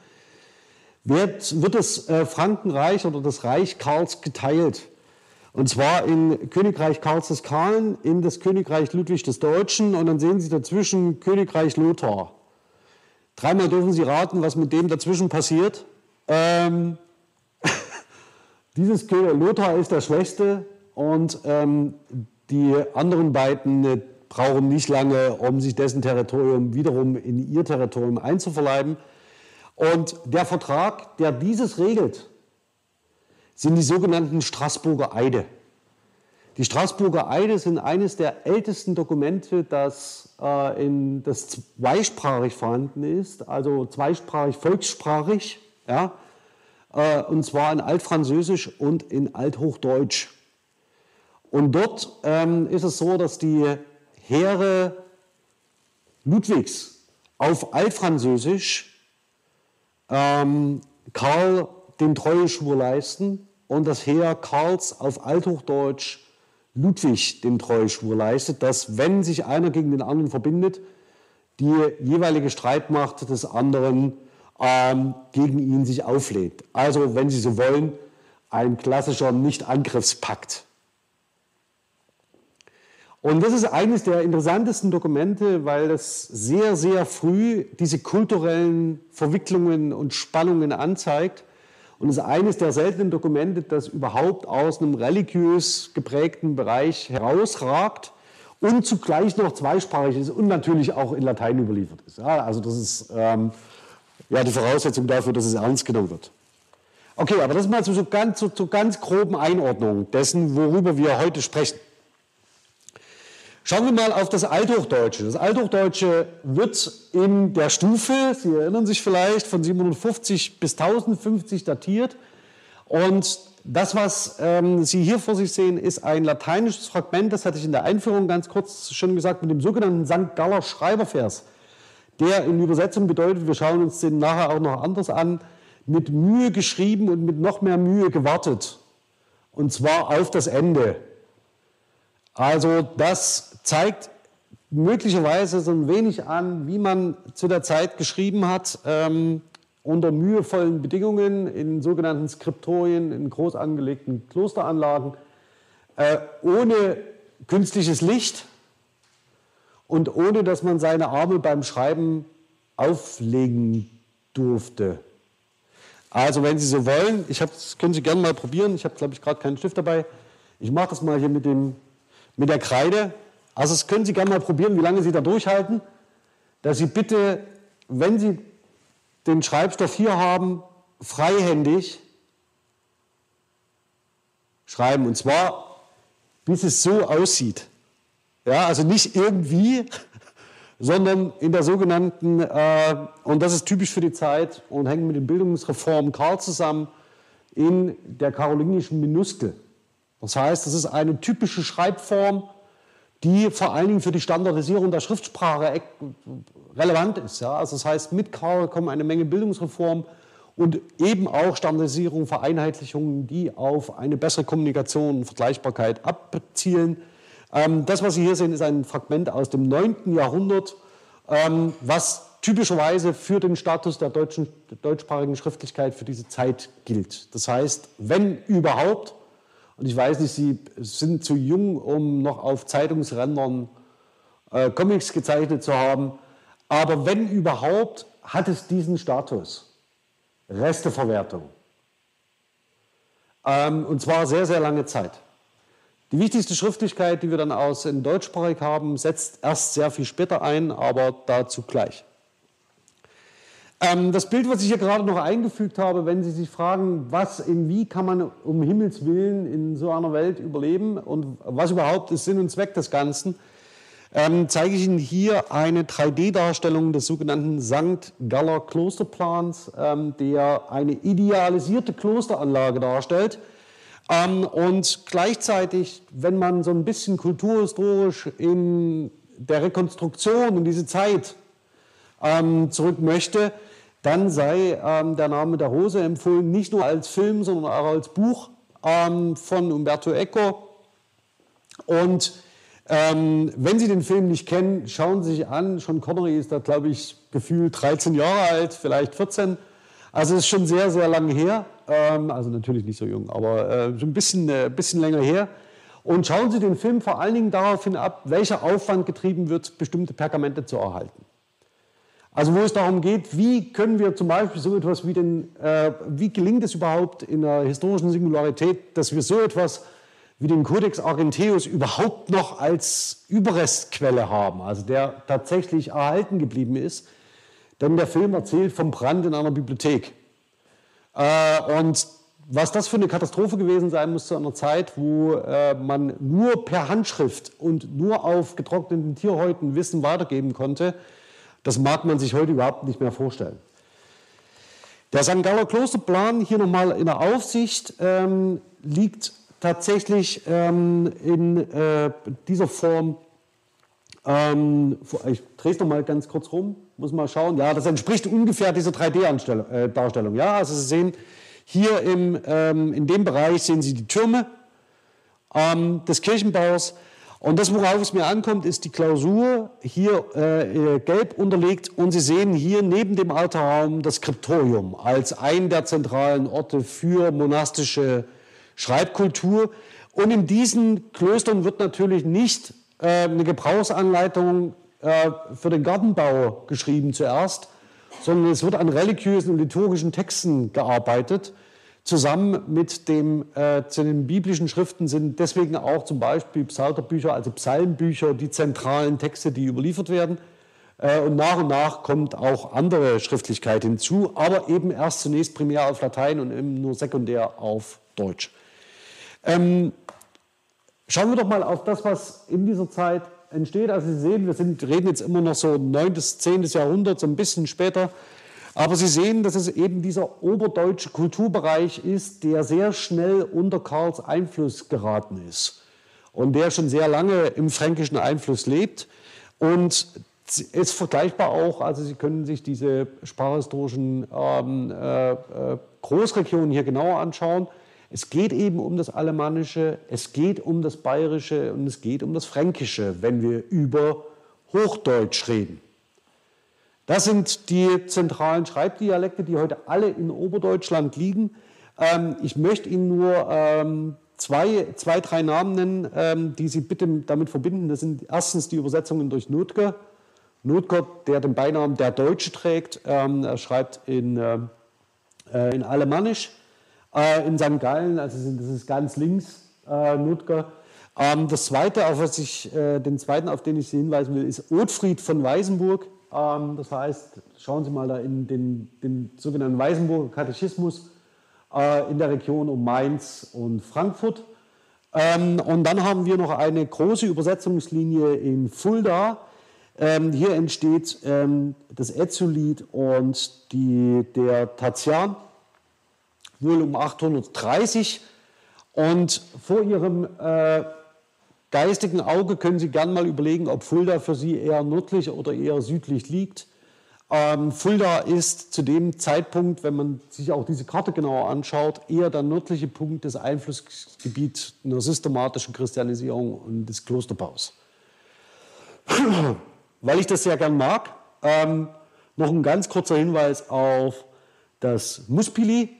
Wird, wird das äh, Frankenreich oder das Reich Karls geteilt. Und zwar in Königreich Karls des Kahlen, in das Königreich Ludwig des Deutschen und dann sehen Sie dazwischen Königreich Lothar. Dreimal dürfen Sie raten, was mit dem dazwischen passiert. Ähm, dieses Lothar ist der Schwächste und ähm, die anderen beiden äh, brauchen nicht lange, um sich dessen Territorium wiederum in ihr Territorium einzuverleiben. Und der Vertrag, der dieses regelt, sind die sogenannten Straßburger Eide. Die Straßburger Eide sind eines der ältesten Dokumente, das, äh, in, das zweisprachig vorhanden ist, also zweisprachig, volkssprachig. Ja? äh, und zwar in Altfranzösisch und in Althochdeutsch. Und dort ähm, ist es so, dass die Heere Ludwigs auf Altfranzösisch ähm, Karl den Treueschwur leisten und das Heer Karls auf Althochdeutsch Ludwig den Treueschwur leistet, dass wenn sich einer gegen den anderen verbindet, die jeweilige Streitmacht des anderen ähm, gegen ihn sich auflehnt. Also, wenn Sie so wollen, ein klassischer Nicht-Angriffspakt. Und das ist eines der interessantesten Dokumente, weil es sehr, sehr früh diese kulturellen Verwicklungen und Spannungen anzeigt. Und es ist eines der seltenen Dokumente, das überhaupt aus einem religiös geprägten Bereich herausragt und zugleich noch zweisprachig ist und natürlich auch in Latein überliefert ist. Ja, also das ist ähm, ja die Voraussetzung dafür, dass es ernst genommen wird. Okay, aber das mal zur so ganz, so, so ganz groben Einordnung dessen, worüber wir heute sprechen. Schauen wir mal auf das Althochdeutsche. Das Althochdeutsche wird in der Stufe, Sie erinnern sich vielleicht, von 750 bis 1050 datiert. Und das, was ähm, Sie hier vor sich sehen, ist ein lateinisches Fragment, das hatte ich in der Einführung ganz kurz schon gesagt, mit dem sogenannten St. Galler Schreibervers der in Übersetzung bedeutet, wir schauen uns den nachher auch noch anders an, mit Mühe geschrieben und mit noch mehr Mühe gewartet. Und zwar auf das Ende. Also das zeigt möglicherweise so ein wenig an, wie man zu der Zeit geschrieben hat, ähm, unter mühevollen Bedingungen in sogenannten Skriptorien, in groß angelegten Klosteranlagen. äh, ohne künstliches Licht und ohne dass man seine Arme beim Schreiben auflegen durfte. Also wenn Sie so wollen, ich hab, das können Sie gerne mal probieren. Ich habe, glaube ich, gerade keinen Stift dabei. Ich mache das mal hier mit, dem, mit der Kreide. Also das können Sie gerne mal probieren, wie lange Sie da durchhalten. Dass Sie bitte, wenn Sie den Schreibstoff hier haben, freihändig schreiben. Und zwar, bis es so aussieht. Ja, also nicht irgendwie, sondern in der sogenannten, äh, und das ist typisch für die Zeit und hängt mit den Bildungsreformen Karl zusammen, in der karolingischen Minuskel. Das heißt, das ist eine typische Schreibform, die vor allen Dingen für die Standardisierung der Schriftsprache relevant ist. Ja? Also das heißt, mit Karl kommen eine Menge Bildungsreformen und eben auch Standardisierung, Vereinheitlichungen, die auf eine bessere Kommunikation und Vergleichbarkeit abzielen. Ähm, das, was Sie hier sehen, ist ein Fragment aus dem 9. Jahrhundert, ähm, was typischerweise für den Status der, deutschen, der deutschsprachigen Schriftlichkeit für diese Zeit gilt. Das heißt, wenn überhaupt, und ich weiß nicht, Sie sind zu jung, um noch auf Zeitungsrändern äh, Comics gezeichnet zu haben, aber wenn überhaupt, hat es diesen Status. Resteverwertung. Ähm, und zwar sehr, sehr lange Zeit. Die wichtigste Schriftlichkeit, die wir dann aus in deutschsprachig haben, setzt erst sehr viel später ein, aber dazu gleich. Ähm, das Bild, was ich hier gerade noch eingefügt habe, wenn Sie sich fragen, was in wie kann man um Himmels Willen in so einer Welt überleben und was überhaupt ist Sinn und Zweck des Ganzen, ähm, zeige ich Ihnen hier eine 3D-Darstellung des sogenannten St. Galler Klosterplans, ähm, der eine idealisierte Klosteranlage darstellt ähm, und gleichzeitig, wenn man so ein bisschen kulturhistorisch in der Rekonstruktion in diese Zeit ähm, zurück möchte, dann sei ähm, der Name der Rose empfohlen, nicht nur als Film, sondern auch als Buch ähm, von Umberto Eco. Und ähm, wenn Sie den Film nicht kennen, schauen Sie sich an. Sean Connery ist da, glaube ich, gefühlt 13 Jahre alt, vielleicht 14. Also es ist schon sehr, sehr lange her. Ähm, also natürlich nicht so jung, aber äh, ein bisschen, äh, bisschen länger her. Und schauen Sie den Film vor allen Dingen daraufhin ab, welcher Aufwand getrieben wird, bestimmte Pergamente zu erhalten. Also wo es darum geht, wie können wir zum Beispiel so etwas wie den, äh, wie gelingt es überhaupt in der historischen Singularität, dass wir so etwas wie den Codex Argenteus überhaupt noch als Überrestquelle haben, also der tatsächlich erhalten geblieben ist. Denn der Film erzählt vom Brand in einer Bibliothek. Äh, und was das für eine Katastrophe gewesen sein muss zu einer Zeit, wo äh, man nur per Handschrift und nur auf getrockneten Tierhäuten Wissen weitergeben konnte, das mag man sich heute überhaupt nicht mehr vorstellen. Der St. Galler Klosterplan, hier nochmal in der Aufsicht, ähm, liegt tatsächlich ähm, in äh, dieser Form, ähm, ich drehe es nochmal ganz kurz rum, muss mal schauen. Ja, das entspricht ungefähr dieser 3D-Darstellung. Äh, ja, also Sie sehen hier im, ähm, in dem Bereich sehen Sie die Türme ähm, des Kirchenbaus. Und das, worauf es mir ankommt, ist die Klausur hier äh, äh, gelb unterlegt. Und Sie sehen hier neben dem Altarraum das Skriptorium als einen der zentralen Orte für monastische Schreibkultur. Und in diesen Klöstern wird natürlich nicht äh, eine Gebrauchsanleitung äh, für den Gartenbau geschrieben zuerst, sondern es wird an religiösen und liturgischen Texten gearbeitet. Zusammen mit dem, äh, zu den biblischen Schriften sind deswegen auch zum Beispiel Psalterbücher, also Psalmbücher, die zentralen Texte, die überliefert werden. Äh, und nach und nach kommt auch andere Schriftlichkeit hinzu, aber eben erst zunächst primär auf Latein und eben nur sekundär auf Deutsch. Ähm, schauen wir doch mal auf das, was in dieser Zeit entsteht. Also Sie sehen, wir sind, reden jetzt immer noch so 9. bis 10. Jahrhundert, so ein bisschen später. Aber Sie sehen, dass es eben dieser oberdeutsche Kulturbereich ist, der sehr schnell unter Karls Einfluss geraten ist und der schon sehr lange im fränkischen Einfluss lebt. Und ist vergleichbar auch, also Sie können sich diese sprachhistorischen ähm, äh, äh Großregionen hier genauer anschauen. Es geht eben um das Alemannische, es geht um das Bayerische und es geht um das Fränkische, wenn wir über Hochdeutsch reden. Das sind die zentralen Schreibdialekte, die heute alle in Oberdeutschland liegen. Ähm, ich möchte Ihnen nur ähm, zwei, zwei, drei Namen nennen, ähm, die Sie bitte damit verbinden. Das sind erstens die Übersetzungen durch Notker. Notker, der den Beinamen der Deutsche trägt. Ähm, er schreibt in, äh, äh in Alemannisch. Äh, in St. Gallen, also das ist ganz links, äh, Notker. Ähm, das zweite, auf was ich, äh, den zweiten, auf den ich Sie hinweisen will, ist Othfried von Weißenburg. Ähm, das heißt, schauen Sie mal da in den, den sogenannten Weißenburger Katechismus äh, in der Region um Mainz und Frankfurt. Ähm, und dann haben wir noch eine große Übersetzungslinie in Fulda. Ähm, hier entsteht das Ezulid und die, der Tatian, wohl um 830. Und vor ihrem äh, geistigen Auge können Sie gern mal überlegen, ob Fulda für Sie eher nördlich oder eher südlich liegt. Ähm, Fulda ist zu dem Zeitpunkt, wenn man sich auch diese Karte genauer anschaut, eher der nördliche Punkt des Einflussgebiets einer systematischen Christianisierung und des Klosterbaus. Weil ich das sehr gern mag, ähm, noch ein ganz kurzer Hinweis auf das Muspili,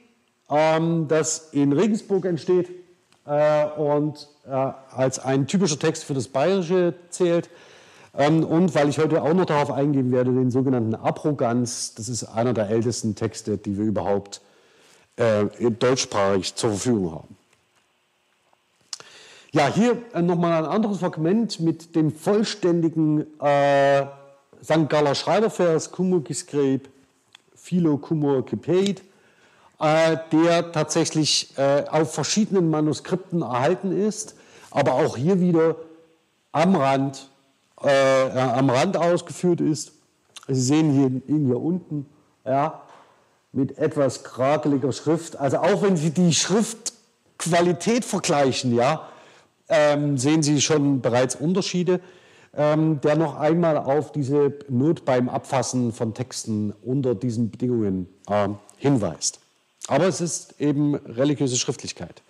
ähm, das in Regensburg entsteht und äh, als ein typischer Text für das Bayerische zählt. Ähm, und weil ich heute auch noch darauf eingehen werde, den sogenannten Abroganz, das ist einer der ältesten Texte, die wir überhaupt äh, deutschsprachig zur Verfügung haben. Ja, hier äh, nochmal ein anderes Fragment mit dem vollständigen äh, St. Galler Schreibervers, Kumur Gisgreb, Philo Kumur Gepaid, äh, der tatsächlich äh, auf verschiedenen Manuskripten erhalten ist, aber auch hier wieder am Rand äh, am Rand ausgeführt ist. Sie sehen hier, ihn hier unten, ja, mit etwas krakeliger Schrift. Also auch wenn Sie die Schriftqualität vergleichen, ja, ähm, sehen Sie schon bereits Unterschiede, ähm, der noch einmal auf diese Not beim Abfassen von Texten unter diesen Bedingungen äh, hinweist. Aber es ist eben religiöse Schriftlichkeit.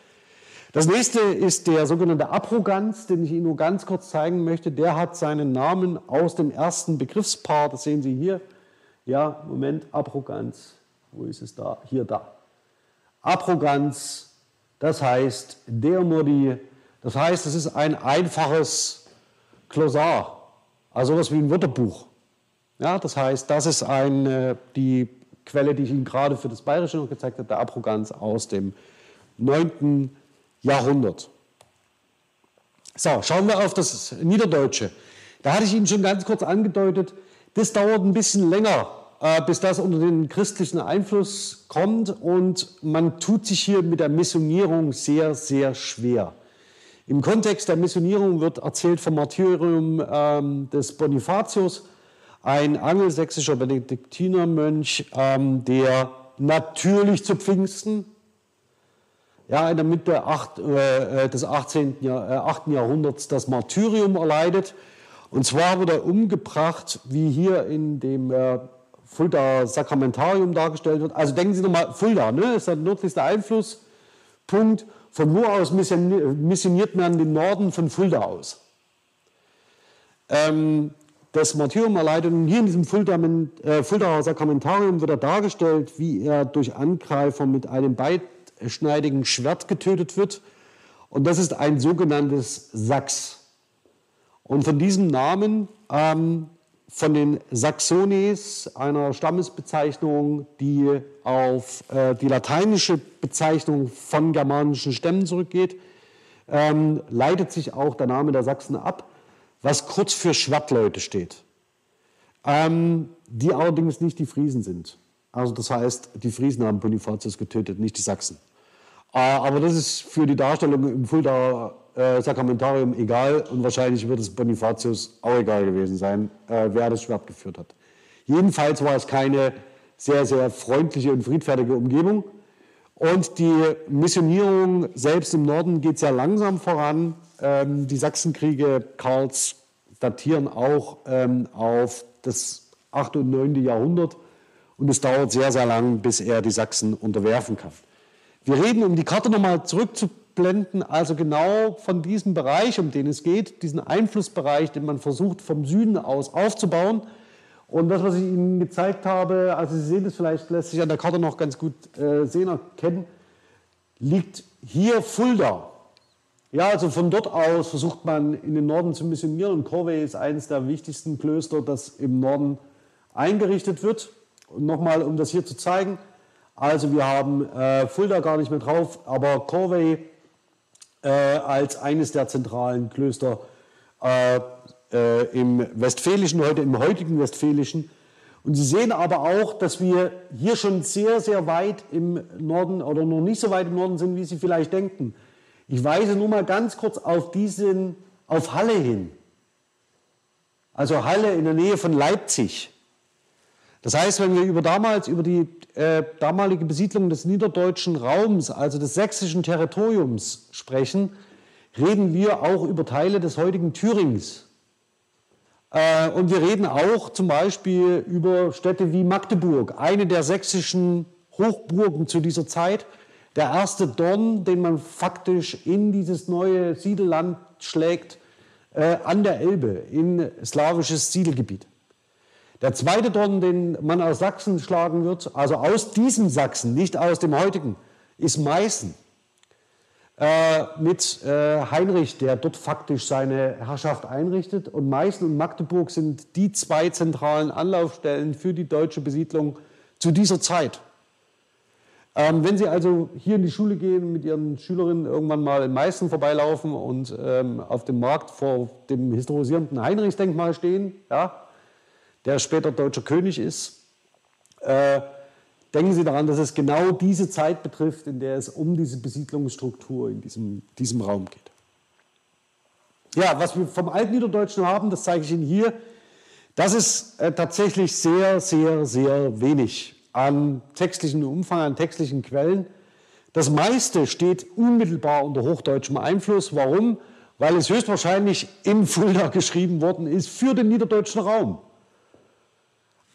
Das nächste ist der sogenannte Abroganz, den ich Ihnen nur ganz kurz zeigen möchte. Der hat seinen Namen aus dem ersten Begriffspaar, das sehen Sie hier. Ja, Moment, Abroganz. Wo ist es da? Hier, da. Abroganz, das heißt Deomodi, das heißt, es ist ein einfaches Klosar, also was wie ein Wörterbuch. Ja, das heißt, das ist ein, die Quelle, die ich Ihnen gerade für das Bayerische noch gezeigt habe, der Abroganz aus dem 9. Jahrhundert. So, schauen wir auf das Niederdeutsche. Da hatte ich Ihnen schon ganz kurz angedeutet, das dauert ein bisschen länger, äh, bis das unter den christlichen Einfluss kommt und man tut sich hier mit der Missionierung sehr, sehr schwer. Im Kontext der Missionierung wird erzählt vom Martyrium ähm, des Bonifatius, ein angelsächsischer Benediktinermönch, ähm, der natürlich zu Pfingsten ja, in der Mitte acht, äh, des 18. Jahr, äh, 8. Jahrhunderts das Martyrium erleidet. Und zwar wurde er umgebracht, wie hier in dem äh, Fulda Sakramentarium dargestellt wird. Also denken Sie nochmal, Fulda ne, ist der nördlichste Einflusspunkt. Von wo aus missioniert man den Norden von Fulda aus? Ähm, das Martyrium erleidet und hier in diesem Fuldaer äh, Sakramentarium wird er dargestellt, wie er durch Angreifer mit einem Beid schneidigen Schwert getötet wird. Und das ist ein sogenanntes Sachs. Und von diesem Namen, ähm, von den Saxones, einer Stammesbezeichnung, die auf äh, die lateinische Bezeichnung von germanischen Stämmen zurückgeht, ähm, leitet sich auch der Name der Sachsen ab, was kurz für Schwertleute steht, ähm, die allerdings nicht die Friesen sind. Also das heißt, die Friesen haben Bonifatius getötet, nicht die Sachsen. Äh, aber das ist für die Darstellung im Fulda äh, Sakramentarium egal und wahrscheinlich wird es Bonifatius auch egal gewesen sein, äh, wer das Schwert geführt hat. Jedenfalls war es keine sehr, sehr freundliche und friedfertige Umgebung. Und die Missionierung selbst im Norden geht sehr langsam voran. Ähm, die Sachsenkriege Karls datieren auch ähm, auf das 8. und 9. Jahrhundert. Und es dauert sehr, sehr lang, bis er die Sachsen unterwerfen kann. Wir reden, um die Karte nochmal zurückzublenden, also genau von diesem Bereich, um den es geht, diesen Einflussbereich, den man versucht vom Süden aus aufzubauen. Und das, was ich Ihnen gezeigt habe, also Sie sehen es vielleicht, lässt sich an der Karte noch ganz gut äh, sehen, erkennen, liegt hier Fulda. Ja, also von dort aus versucht man in den Norden zu missionieren und Corvey ist eines der wichtigsten Klöster, das im Norden eingerichtet wird. Und nochmal, um das hier zu zeigen, also wir haben äh, Fulda gar nicht mehr drauf, aber Corvey äh, als eines der zentralen Klöster äh, äh, im Westfälischen, heute im heutigen Westfälischen. Und Sie sehen aber auch, dass wir hier schon sehr, sehr weit im Norden oder noch nicht so weit im Norden sind, wie Sie vielleicht denken. Ich weise nur mal ganz kurz auf diesen, auf Halle hin. Also Halle in der Nähe von Leipzig. Das heißt, wenn wir über damals, über die äh, damalige Besiedlung des niederdeutschen Raums, also des sächsischen Territoriums sprechen, reden wir auch über Teile des heutigen Thürings. Äh, und wir reden auch zum Beispiel über Städte wie Magdeburg, eine der sächsischen Hochburgen zu dieser Zeit. Der erste Dorn, den man faktisch in dieses neue Siedelland schlägt, äh, an der Elbe, in slawisches Siedelgebiet. Der zweite Dorn, den man aus Sachsen schlagen wird, also aus diesem Sachsen, nicht aus dem heutigen, ist Meißen. Äh, mit äh, Heinrich, der dort faktisch seine Herrschaft einrichtet. Und Meißen und Magdeburg sind die zwei zentralen Anlaufstellen für die deutsche Besiedlung zu dieser Zeit. Ähm, wenn Sie also hier in die Schule gehen, mit Ihren Schülerinnen irgendwann mal in Meißen vorbeilaufen und ähm, auf dem Markt vor dem historisierenden Heinrichsdenkmal stehen, ja, der später deutscher König ist. Äh, denken Sie daran, dass es genau diese Zeit betrifft, in der es um diese Besiedlungsstruktur in diesem, diesem Raum geht. Ja, was wir vom Altniederdeutschen haben, das zeige ich Ihnen hier. Das ist äh, tatsächlich sehr, sehr, sehr wenig an textlichem Umfang, an textlichen Quellen. Das meiste steht unmittelbar unter hochdeutschem Einfluss. Warum? Weil es höchstwahrscheinlich in Fulda geschrieben worden ist für den niederdeutschen Raum.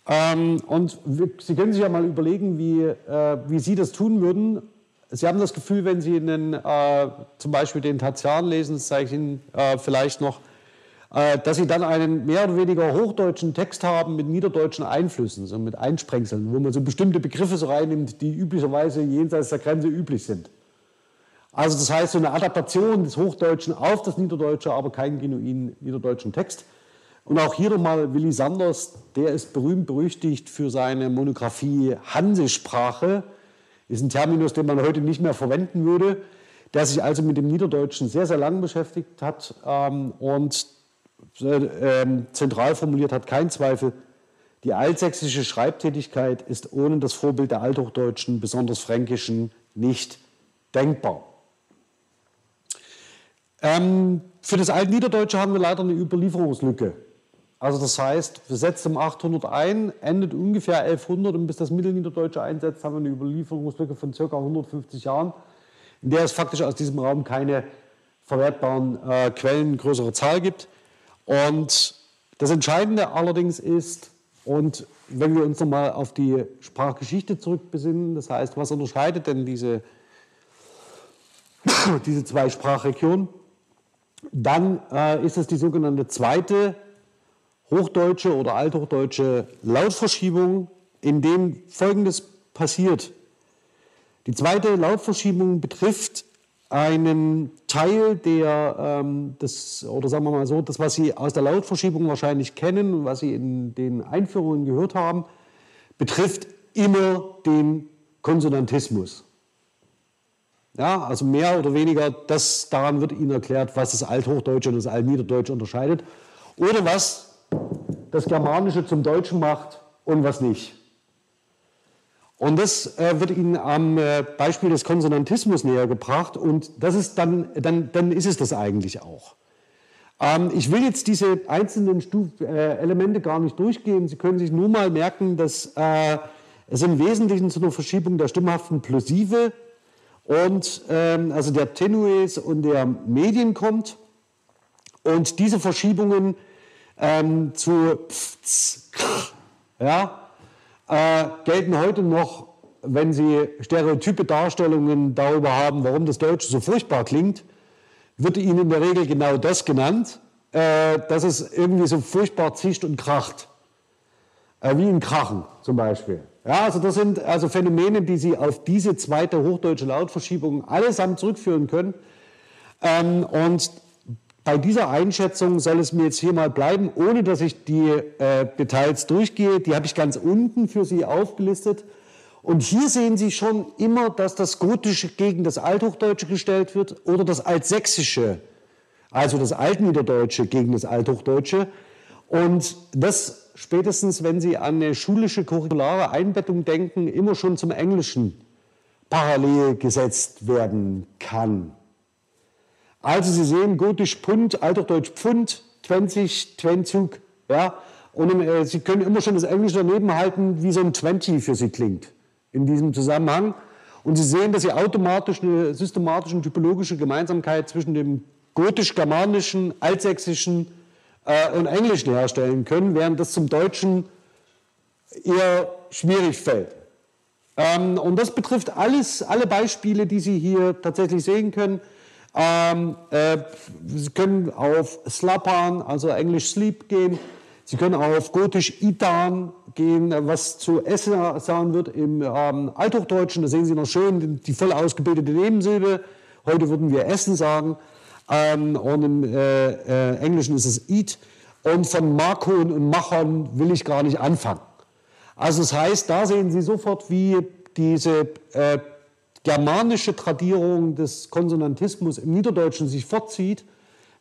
Ähm, und Sie können sich ja mal überlegen, wie, äh, wie Sie das tun würden. Sie haben das Gefühl, wenn Sie einen, äh, zum Beispiel den Tatian lesen, das zeige ich Ihnen äh, vielleicht noch, äh, dass Sie dann einen mehr oder weniger hochdeutschen Text haben mit niederdeutschen Einflüssen, so mit Einsprengseln, wo man so bestimmte Begriffe so reinnimmt, die üblicherweise jenseits der Grenze üblich sind. Also das heißt, so eine Adaptation des Hochdeutschen auf das Niederdeutsche, aber keinen genuinen niederdeutschen Text. Und auch hier nochmal Willi Sanders, der ist berühmt berüchtigt für seine Monographie Hansesprache. Ist ein Terminus, den man heute nicht mehr verwenden würde, der sich also mit dem Niederdeutschen sehr, sehr lang beschäftigt hat ähm, und äh, zentral formuliert hat, kein Zweifel, die altsächsische Schreibtätigkeit ist ohne das Vorbild der Althochdeutschen, besonders Fränkischen, nicht denkbar. Ähm, für das Altniederdeutsche haben wir leider eine Überlieferungslücke. Also das heißt, wir setzen um 800 ein, endet ungefähr 1100 und bis das Mittelniederdeutsche einsetzt, haben wir eine Überlieferungslücke von ca. 150 Jahren, in der es faktisch aus diesem Raum keine verwertbaren äh, Quellen größerer Zahl gibt. Und das Entscheidende allerdings ist, und wenn wir uns nochmal auf die Sprachgeschichte zurückbesinnen, das heißt, was unterscheidet denn diese, diese zwei Sprachregionen, dann äh, ist es die sogenannte zweite hochdeutsche oder althochdeutsche Lautverschiebung, in dem Folgendes passiert. Die zweite Lautverschiebung betrifft einen Teil der, ähm, des, oder sagen wir mal so, das, was Sie aus der Lautverschiebung wahrscheinlich kennen und was Sie in den Einführungen gehört haben, betrifft immer den Konsonantismus. Ja, also mehr oder weniger, das, daran wird Ihnen erklärt, was das Althochdeutsche und das Altniederdeutsche unterscheidet. Oder was das Germanische zum Deutschen macht und was nicht. Und das äh, wird Ihnen am äh, Beispiel des Konsonantismus näher gebracht und das ist dann, dann, dann ist es das eigentlich auch. Ähm, ich will jetzt diese einzelnen Stuf äh, Elemente gar nicht durchgehen. Sie können sich nur mal merken, dass äh, es im Wesentlichen zu einer Verschiebung der stimmhaften Plosive und ähm, also der Tenues und der Medien kommt. Und diese Verschiebungen ähm, zu pfz, ja, äh, gelten heute noch, wenn Sie stereotype Darstellungen darüber haben, warum das Deutsche so furchtbar klingt, wird Ihnen in der Regel genau das genannt, äh, dass es irgendwie so furchtbar zischt und kracht. Äh, wie ein Krachen zum Beispiel. Ja, also das sind also Phänomene, die Sie auf diese zweite hochdeutsche Lautverschiebung allesamt zurückführen können. Ähm, und bei dieser Einschätzung soll es mir jetzt hier mal bleiben, ohne dass ich die äh, Details durchgehe. Die habe ich ganz unten für Sie aufgelistet. Und hier sehen Sie schon immer, dass das Gotische gegen das Althochdeutsche gestellt wird oder das Altsächsische, also das Altniederdeutsche gegen das Althochdeutsche. Und das spätestens, wenn Sie an eine schulische curriculare Einbettung denken, immer schon zum Englischen parallel gesetzt werden kann. Also Sie sehen Gotisch Pfund, Althochdeutsch Pfund, 20, Twenzug, ja, und äh, Sie können immer schon das Englische daneben halten, wie so ein 20 für Sie klingt in diesem Zusammenhang. Und Sie sehen, dass Sie automatisch eine systematische und typologische Gemeinsamkeit zwischen dem gotisch-germanischen, altsächsischen äh, und englischen herstellen können, während das zum Deutschen eher schwierig fällt. Ähm, und das betrifft alles, alle Beispiele, die Sie hier tatsächlich sehen können. Ähm, äh, Sie können auf Slapan, also Englisch Sleep gehen. Sie können auf Gotisch Itan gehen, was zu Essen sagen wird im ähm, Althochdeutschen. Da sehen Sie noch schön die voll ausgebildete Nebensilbe. Heute würden wir Essen sagen. Ähm, und im äh, äh, Englischen ist es Eat. Und von Makon und Machern will ich gar nicht anfangen. Also das heißt, da sehen Sie sofort, wie diese äh, germanische Tradierung des Konsonantismus im Niederdeutschen sich fortzieht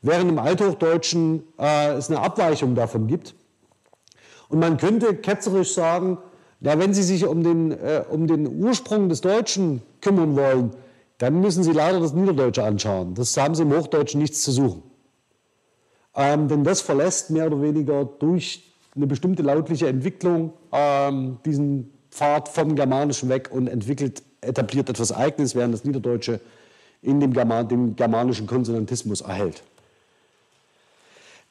während im Althochdeutschen äh, es eine Abweichung davon gibt. Und man könnte ketzerisch sagen, ja, wenn Sie sich um den, äh, um den Ursprung des Deutschen kümmern wollen, dann müssen Sie leider das Niederdeutsche anschauen. Das haben Sie im Hochdeutschen nichts zu suchen. Ähm, denn das verlässt mehr oder weniger durch eine bestimmte lautliche Entwicklung ähm, diesen Pfad vom Germanischen weg und entwickelt, etabliert etwas Eigenes, während das Niederdeutsche in dem, German, dem germanischen Konsonantismus erhält.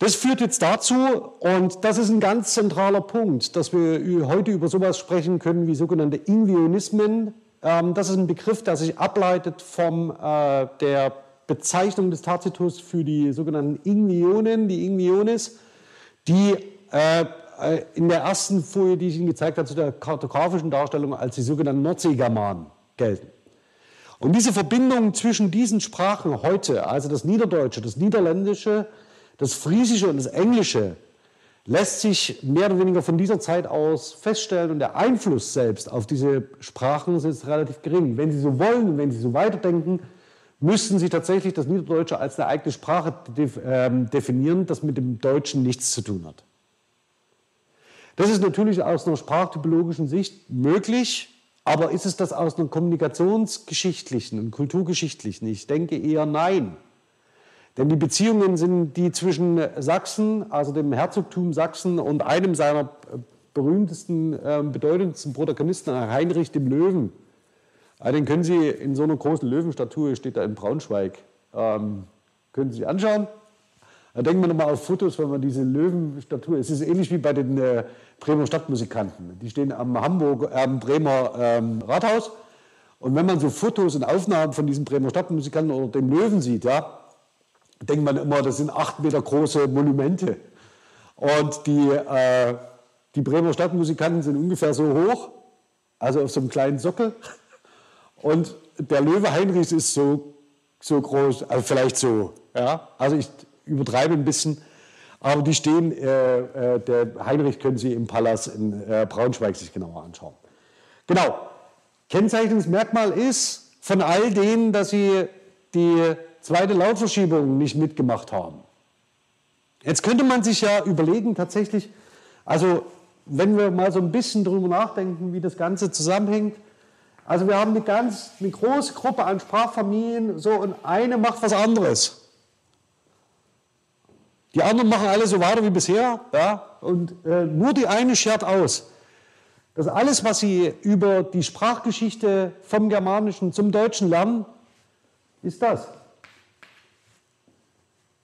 Das führt jetzt dazu, und das ist ein ganz zentraler Punkt, dass wir heute über sowas sprechen können wie sogenannte Invionismen. Ähm, das ist ein Begriff, der sich ableitet von äh, der Bezeichnung des Tacitus für die sogenannten Invionen, die Inviones, die äh, äh, in der ersten Folie, die ich Ihnen gezeigt habe, zu der kartografischen Darstellung als die sogenannten Nordseegermanen gelten. Und diese Verbindung zwischen diesen Sprachen heute, also das Niederdeutsche, das Niederländische, das Friesische und das Englische lässt sich mehr oder weniger von dieser Zeit aus feststellen und der Einfluss selbst auf diese Sprachen ist relativ gering. Wenn Sie so wollen und wenn Sie so weiterdenken, müssten Sie tatsächlich das Niederdeutsche als eine eigene Sprache ähm, definieren, das mit dem Deutschen nichts zu tun hat. Das ist natürlich aus einer sprachtypologischen Sicht möglich, aber ist es das aus einer kommunikationsgeschichtlichen und kulturgeschichtlichen? Ich denke eher nein. Denn die Beziehungen sind die zwischen Sachsen, also dem Herzogtum Sachsen und einem seiner äh, berühmtesten, äh, bedeutendsten Protagonisten, Heinrich dem Löwen. Ah, den können Sie in so einer großen Löwenstatue, steht da in Braunschweig, ähm, können Sie sich anschauen. Da denkt man nochmal auf Fotos, wenn man diese Löwenstatue, es ist ähnlich wie bei den äh, Bremer Stadtmusikanten. Die stehen am Hamburg, äh, Bremer ähm, Rathaus. Und wenn man so Fotos und Aufnahmen von diesen Bremer Stadtmusikanten oder dem Löwen sieht, ja, denkt man immer, das sind acht Meter große Monumente. Und die, äh, die Bremer Stadtmusikanten sind ungefähr so hoch, also auf so einem kleinen Sockel. Und der Löwe Heinrichs ist so, so groß, also vielleicht so. Ja? Also ich übertreibe ein bisschen. Aber die stehen, äh, äh, der Heinrich können Sie im Palast in äh, Braunschweig sich genauer anschauen. Genau. Kennzeichnungsmerkmal ist von all denen, dass Sie die zweite Lautverschiebung nicht mitgemacht haben. Jetzt könnte man sich ja überlegen, tatsächlich, also wenn wir mal so ein bisschen drüber nachdenken, wie das Ganze zusammenhängt. Also wir haben eine ganz, eine große Gruppe an Sprachfamilien, so und eine macht was anderes. Die anderen machen alle so weiter wie bisher, ja, und äh, nur die eine schert aus. Das alles, was sie über die Sprachgeschichte vom Germanischen zum Deutschen lernen, ist das.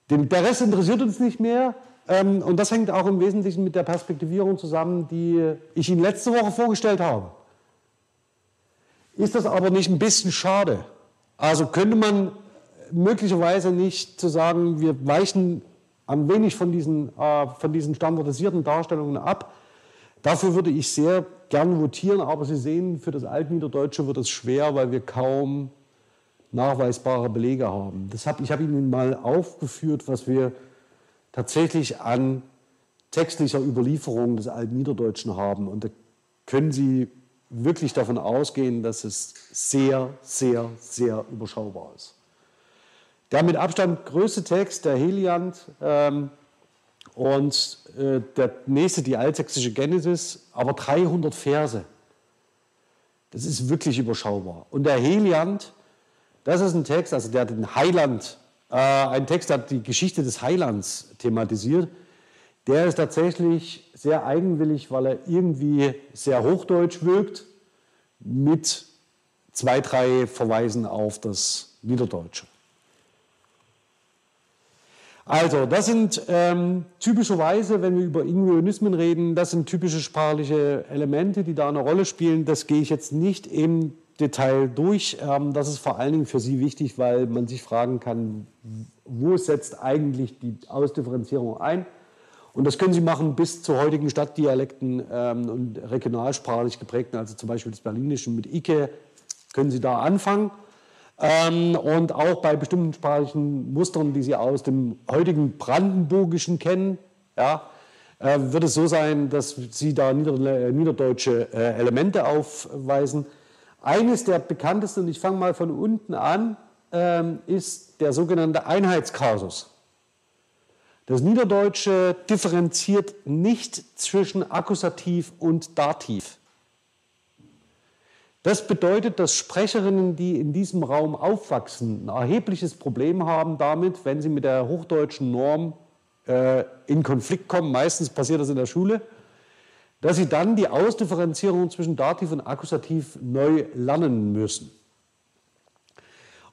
Der Rest interessiert uns nicht mehr. Ähm, und das hängt auch im Wesentlichen mit der Perspektivierung zusammen, die ich Ihnen letzte Woche vorgestellt habe. Ist das aber nicht ein bisschen schade? Also könnte man möglicherweise nicht zu sagen, wir weichen ein wenig von diesen, äh, von diesen standardisierten Darstellungen ab. Dafür würde ich sehr gern votieren, aber Sie sehen, für das Altniederdeutsche wird es schwer, weil wir kaum nachweisbare Belege haben. Das hab, ich habe Ihnen mal aufgeführt, was wir tatsächlich an textlicher Überlieferung des Altniederdeutschen haben. Und da können Sie wirklich davon ausgehen, dass es sehr, sehr, sehr überschaubar ist. Der mit Abstand größte Text, der Heliant, ähm, und äh, der nächste, die altsächsische Genesis, aber 300 Verse. Das ist wirklich überschaubar. Und der Heliant, das ist ein Text, also der den Heiland, äh, ein Text, der die Geschichte des Heilands thematisiert. Der ist tatsächlich sehr eigenwillig, weil er irgendwie sehr hochdeutsch wirkt, mit zwei, drei Verweisen auf das Niederdeutsche. Also, das sind ähm, typischerweise, wenn wir über Inguionismen reden, das sind typische sprachliche Elemente, die da eine Rolle spielen. Das gehe ich jetzt nicht im Detail durch. Ähm, das ist vor allen Dingen für Sie wichtig, weil man sich fragen kann, wo setzt eigentlich die Ausdifferenzierung ein? Und das können Sie machen bis zu heutigen Stadtdialekten ähm, und regionalsprachlich geprägten, also zum Beispiel des Berlinischen mit Ike, können Sie da anfangen. Ähm, und auch bei bestimmten sprachlichen Mustern, die Sie aus dem heutigen Brandenburgischen kennen, ja, äh, wird es so sein, dass Sie da nieder, äh, niederdeutsche äh, Elemente aufweisen. Eines der bekanntesten, und ich fange mal von unten an, ähm, ist der sogenannte Einheitskasus. Das Niederdeutsche differenziert nicht zwischen Akkusativ und Dativ. Das bedeutet, dass Sprecherinnen, die in diesem Raum aufwachsen, ein erhebliches Problem haben damit, wenn sie mit der hochdeutschen Norm äh, in Konflikt kommen. Meistens passiert das in der Schule, dass sie dann die Ausdifferenzierung zwischen Dativ und Akkusativ neu lernen müssen.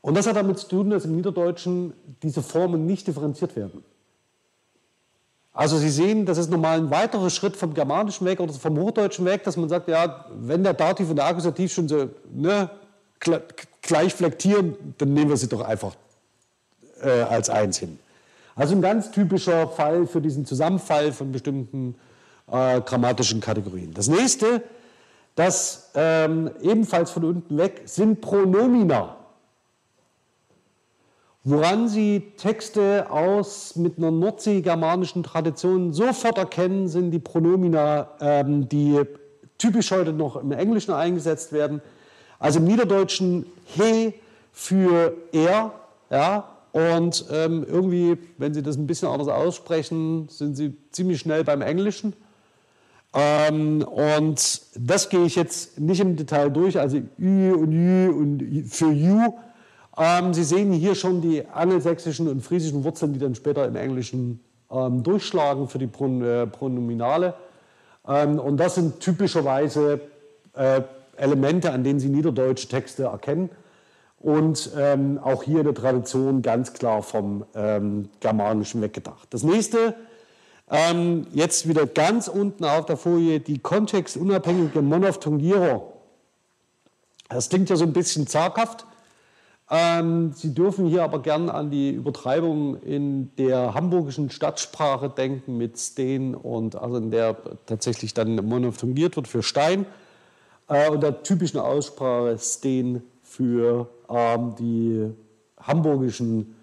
Und das hat damit zu tun, dass im Niederdeutschen diese Formen nicht differenziert werden. Also Sie sehen, das ist nochmal ein weiterer Schritt vom germanischen Weg oder vom hochdeutschen Weg, dass man sagt, ja, wenn der Dativ und der Akkusativ schon so ne, gleich flektieren, dann nehmen wir sie doch einfach äh, als eins hin. Also ein ganz typischer Fall für diesen Zusammenfall von bestimmten äh, grammatischen Kategorien. Das nächste, das ähm, ebenfalls von unten weg, sind Pronomina woran Sie Texte aus mit einer nordseegermanischen Tradition sofort erkennen, sind die Pronomina, ähm, die typisch heute noch im Englischen eingesetzt werden. Also im Niederdeutschen he für er, ja, und ähm, irgendwie, wenn Sie das ein bisschen anders aussprechen, sind Sie ziemlich schnell beim Englischen. Ähm, und das gehe ich jetzt nicht im Detail durch, also ü und ü und für you ähm, Sie sehen hier schon die angelsächsischen und friesischen Wurzeln, die dann später im Englischen ähm, durchschlagen für die Pron äh, Pronominale. Ähm, und das sind typischerweise äh, Elemente, an denen Sie niederdeutsche Texte erkennen. Und ähm, auch hier in der Tradition ganz klar vom ähm, Germanischen weggedacht. Das nächste, ähm, jetzt wieder ganz unten auf der Folie, die kontextunabhängige Monophthongierung. Das klingt ja so ein bisschen zaghaft. Ähm, Sie dürfen hier aber gern an die Übertreibung in der hamburgischen Stadtsprache denken mit Steen und also in der tatsächlich dann monophthongiert wird für Stein äh, und der typischen Aussprache Steen für ähm, die hamburgischen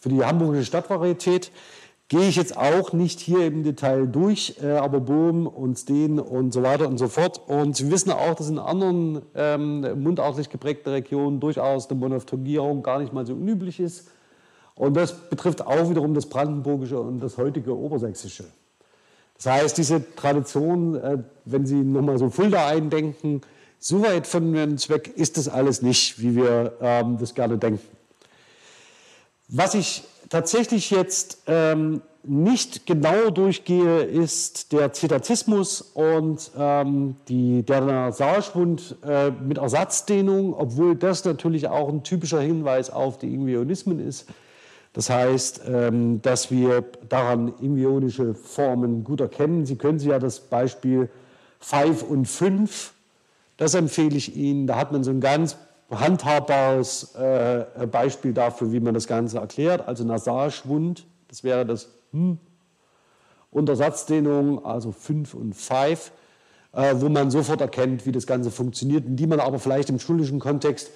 für die hamburgische Stadtvarietät. Gehe ich jetzt auch nicht hier im Detail durch, äh, aber Bohm und Steen und so weiter und so fort. Und Sie wissen auch, dass in anderen ähm, mundartlich geprägten Regionen durchaus eine Monophthongierung gar nicht mal so unüblich ist. Und das betrifft auch wiederum das Brandenburgische und das heutige Obersächsische. Das heißt, diese Tradition, äh, wenn Sie nochmal so Fulda eindenken, so weit von uns weg ist das alles nicht, wie wir ähm, das gerne denken. Was ich tatsächlich jetzt ähm, nicht genau durchgehe, ist der Zitatismus und ähm, die, der Nasalschwund äh, mit Ersatzdehnung, obwohl das natürlich auch ein typischer Hinweis auf die Ingvionismen ist. Das heißt, ähm, dass wir daran ingvionische Formen gut erkennen. Sie können sich ja das Beispiel 5 und 5, das empfehle ich Ihnen. Da hat man so ein ganz handhabbares äh, Beispiel dafür, wie man das Ganze erklärt. Also Nasalschwund, das wäre das hm. Untersatzdehnung, also 5 und 5, äh, wo man sofort erkennt, wie das Ganze funktioniert, und die man aber vielleicht im schulischen Kontext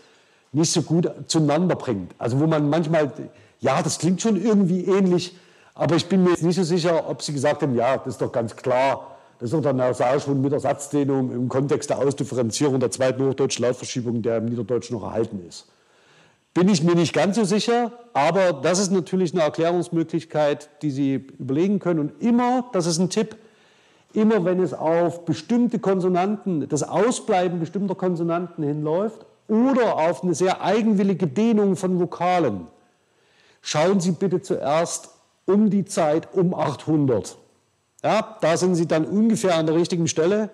nicht so gut zueinander bringt. Also wo man manchmal, ja, das klingt schon irgendwie ähnlich, aber ich bin mir jetzt nicht so sicher, ob Sie gesagt haben, ja, das ist doch ganz klar, das ist doch der Nasalschwund mit Ersatzdehnung im Kontext der Ausdifferenzierung der zweiten hochdeutschen Lautverschiebung, der im Niederdeutschen noch erhalten ist. Bin ich mir nicht ganz so sicher, aber das ist natürlich eine Erklärungsmöglichkeit, die Sie überlegen können. Und immer, das ist ein Tipp, immer wenn es auf bestimmte Konsonanten, das Ausbleiben bestimmter Konsonanten hinläuft oder auf eine sehr eigenwillige Dehnung von Vokalen, schauen Sie bitte zuerst um die Zeit um 800. Ja, da sind Sie dann ungefähr an der richtigen Stelle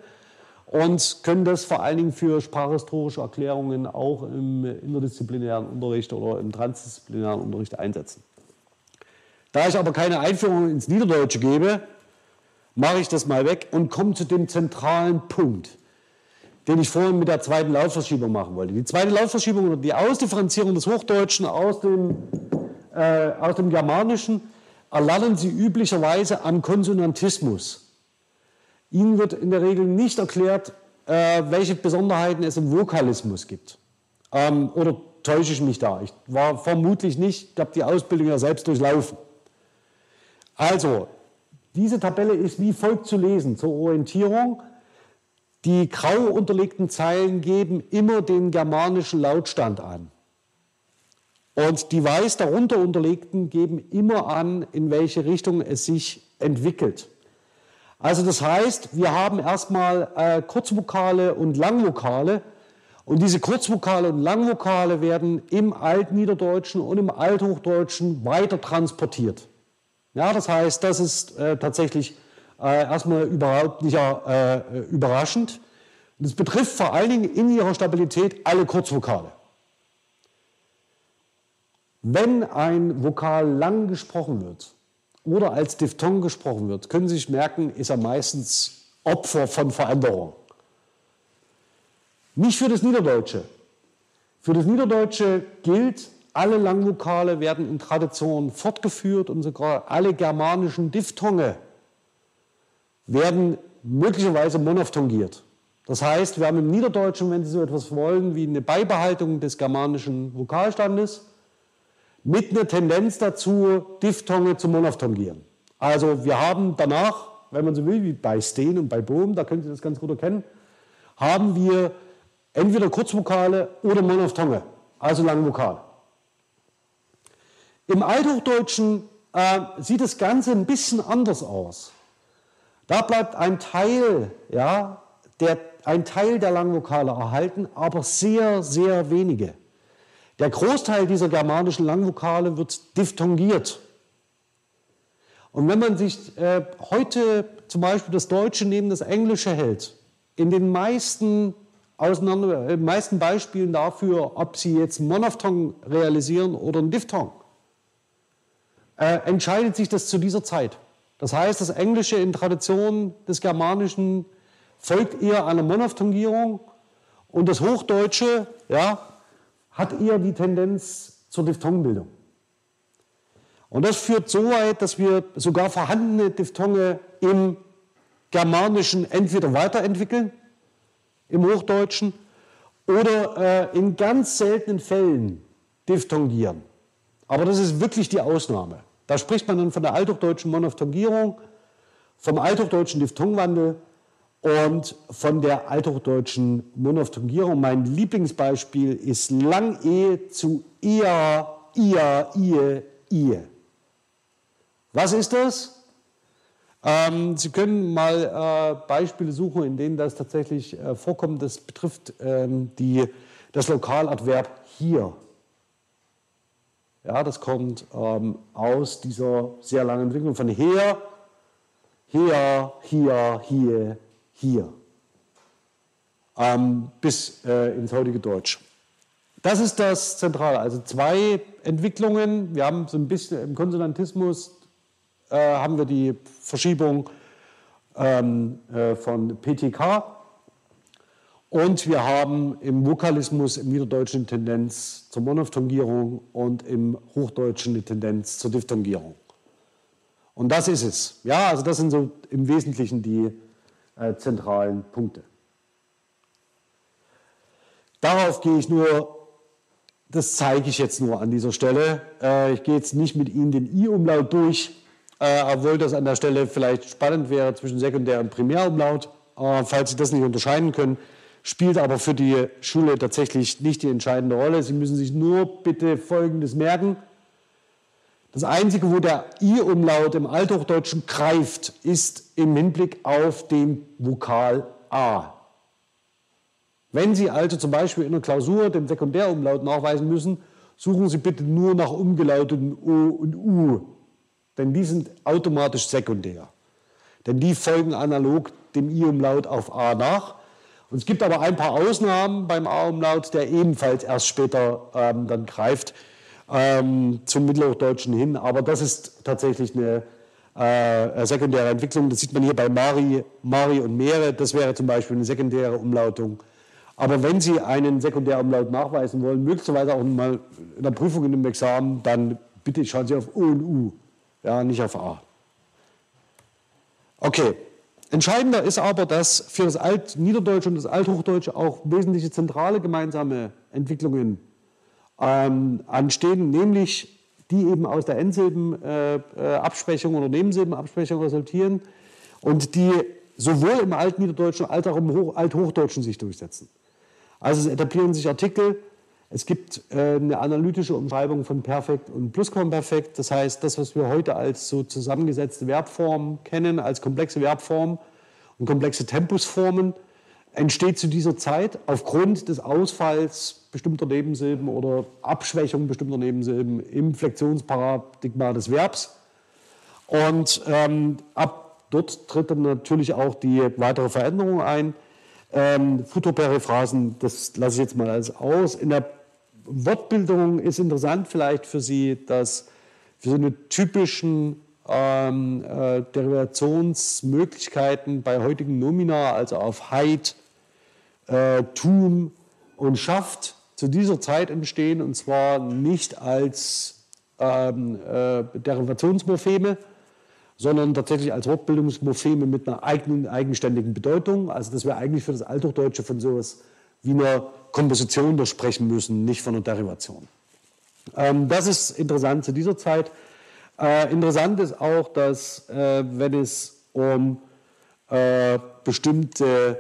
und können das vor allen Dingen für sprachhistorische Erklärungen auch im interdisziplinären Unterricht oder im transdisziplinären Unterricht einsetzen. Da ich aber keine Einführung ins Niederdeutsche gebe, mache ich das mal weg und komme zu dem zentralen Punkt, den ich vorhin mit der zweiten Lautverschiebung machen wollte. Die zweite Lautverschiebung oder die Ausdifferenzierung des Hochdeutschen aus dem, äh, aus dem Germanischen erlernen Sie üblicherweise am Konsonantismus. Ihnen wird in der Regel nicht erklärt, äh, welche Besonderheiten es im Vokalismus gibt. Ähm, oder täusche ich mich da? Ich war vermutlich nicht, ich habe die Ausbildung ja selbst durchlaufen. Also, diese Tabelle ist wie folgt zu lesen zur Orientierung. Die grau unterlegten Zeilen geben immer den germanischen Lautstand an. Und die weiß darunter unterlegten geben immer an, in welche Richtung es sich entwickelt. Also das heißt, wir haben erstmal äh, Kurzvokale und Langvokale. Und diese Kurzvokale und Langvokale werden im Altniederdeutschen und im Althochdeutschen weiter transportiert. Ja, das heißt, das ist äh, tatsächlich äh, erstmal überhaupt nicht äh, überraschend. Das betrifft vor allen Dingen in ihrer Stabilität alle Kurzvokale. Wenn ein Vokal lang gesprochen wird, oder als Diphthong gesprochen wird, können Sie sich merken, ist er meistens Opfer von Veränderung. Nicht für das Niederdeutsche. Für das Niederdeutsche gilt, alle Langvokale werden in Tradition fortgeführt und sogar alle germanischen Diphthonge werden möglicherweise monophthongiert. Das heißt, wir haben im Niederdeutschen, wenn Sie so etwas wollen, wie eine Beibehaltung des germanischen Vokalstandes, mit einer Tendenz dazu, Diphthonge zu monophthongieren. Also wir haben danach, wenn man so will, wie bei Steen und bei Bohm, da können Sie das ganz gut erkennen, haben wir entweder Kurzvokale oder Monophthonge, also Langvokale. Im Althochdeutschen äh, sieht das Ganze ein bisschen anders aus. Da bleibt ein Teil, ja, der, ein Teil der Langvokale erhalten, aber sehr, sehr wenige. Der Großteil dieser germanischen Langvokale wird diphthongiert. Und wenn man sich äh, heute zum Beispiel das Deutsche neben das Englische hält, in den meisten, auseinander, äh, meisten Beispielen dafür, ob sie jetzt Monophthong realisieren oder ein Diphthong, äh, entscheidet sich das zu dieser Zeit. Das heißt, das Englische in Tradition des Germanischen folgt eher einer Monophthongierung und das Hochdeutsche, ja, hat eher die Tendenz zur Diphthongbildung. Und das führt so weit, dass wir sogar vorhandene Diphthonge im Germanischen entweder weiterentwickeln, im Hochdeutschen, oder äh, in ganz seltenen Fällen diphthongieren. Aber das ist wirklich die Ausnahme. Da spricht man dann von der althochdeutschen Monophthongierung, vom althochdeutschen Diphthongwandel und von der althochdeutschen Monophthongierung. Mein Lieblingsbeispiel ist Lang-E zu Ia, Ia, Ie, Ie. Was ist das? Ähm, Sie können mal äh, Beispiele suchen, in denen das tatsächlich äh, vorkommt. Das betrifft ähm, die, das Lokaladverb hier. Ja, das kommt ähm, aus dieser sehr langen Entwicklung von her, her, hier, hier, hier ähm, bis äh, ins heutige Deutsch. Das ist das Zentrale. Also zwei Entwicklungen. Wir haben so ein bisschen im Konsonantismus äh, haben wir die Verschiebung ähm, äh, von PTK und wir haben im Vokalismus im Niederdeutschen die Tendenz zur Monophthongierung und im Hochdeutschen die Tendenz zur Diphthongierung. Und das ist es. Ja, also das sind so im Wesentlichen die zentralen Punkte. Darauf gehe ich nur das zeige ich jetzt nur an dieser Stelle. Äh, ich gehe jetzt nicht mit Ihnen den I-Umlaut durch, äh, obwohl das an der Stelle vielleicht spannend wäre zwischen Sekundär- und Primärumlaut. Äh, falls Sie das nicht unterscheiden können, spielt aber für die Schule tatsächlich nicht die entscheidende Rolle. Sie müssen sich nur bitte Folgendes merken. Das Einzige, wo der I-Umlaut im Althochdeutschen greift, ist im Hinblick auf den Vokal A. Wenn Sie also zum Beispiel in der Klausur den Sekundärumlaut nachweisen müssen, suchen Sie bitte nur nach umgelauteten O und U, denn die sind automatisch sekundär. Denn die folgen analog dem I-Umlaut auf A nach. Und es gibt aber ein paar Ausnahmen beim A-Umlaut, der ebenfalls erst später ähm, dann greift ähm, zum Mittelhochdeutschen hin. Aber das ist tatsächlich eine äh, sekundäre Entwicklung. Das sieht man hier bei Mari, Mari und Meere. Das wäre zum Beispiel eine sekundäre Umlautung aber wenn Sie einen Sekundärumlaut nachweisen wollen, möglicherweise auch mal in der Prüfung in einem Examen, dann bitte schauen Sie auf O und U, ja, nicht auf A. Okay. Entscheidender ist aber, dass für das Altniederdeutsche und das Althochdeutsche auch wesentliche zentrale gemeinsame Entwicklungen ähm, anstehen, nämlich die eben aus der Endsilbenabsprechung äh, oder Nebensilbenabsprechung resultieren und die sowohl im Altniederdeutschen als auch im Hoch Althochdeutschen sich durchsetzen. Also es etablieren sich Artikel, es gibt äh, eine analytische Umschreibung von Perfekt und Plusquamperfekt. Das heißt, das, was wir heute als so zusammengesetzte Verbformen kennen, als komplexe Verbformen und komplexe Tempusformen, entsteht zu dieser Zeit aufgrund des Ausfalls bestimmter Nebensilben oder Abschwächung bestimmter Nebensilben im Flexionsparadigma des Verbs. Und ähm, ab dort tritt dann natürlich auch die weitere Veränderung ein. Ähm, Futoperiphrasen, das lasse ich jetzt mal als aus. In der Wortbildung ist interessant vielleicht für Sie, dass für so eine typischen ähm, äh, Derivationsmöglichkeiten bei heutigen Nomina, also auf Heid, äh, Tun und Schafft, zu dieser Zeit entstehen und zwar nicht als ähm, äh, Derivationsmorpheme, sondern tatsächlich als Wortbildungsmorpheme mit einer eigenen, eigenständigen Bedeutung. Also dass wir eigentlich für das Althochdeutsche von sowas wie einer Komposition da sprechen müssen, nicht von einer Derivation. Ähm, das ist interessant zu dieser Zeit. Äh, interessant ist auch, dass äh, wenn es um äh, bestimmte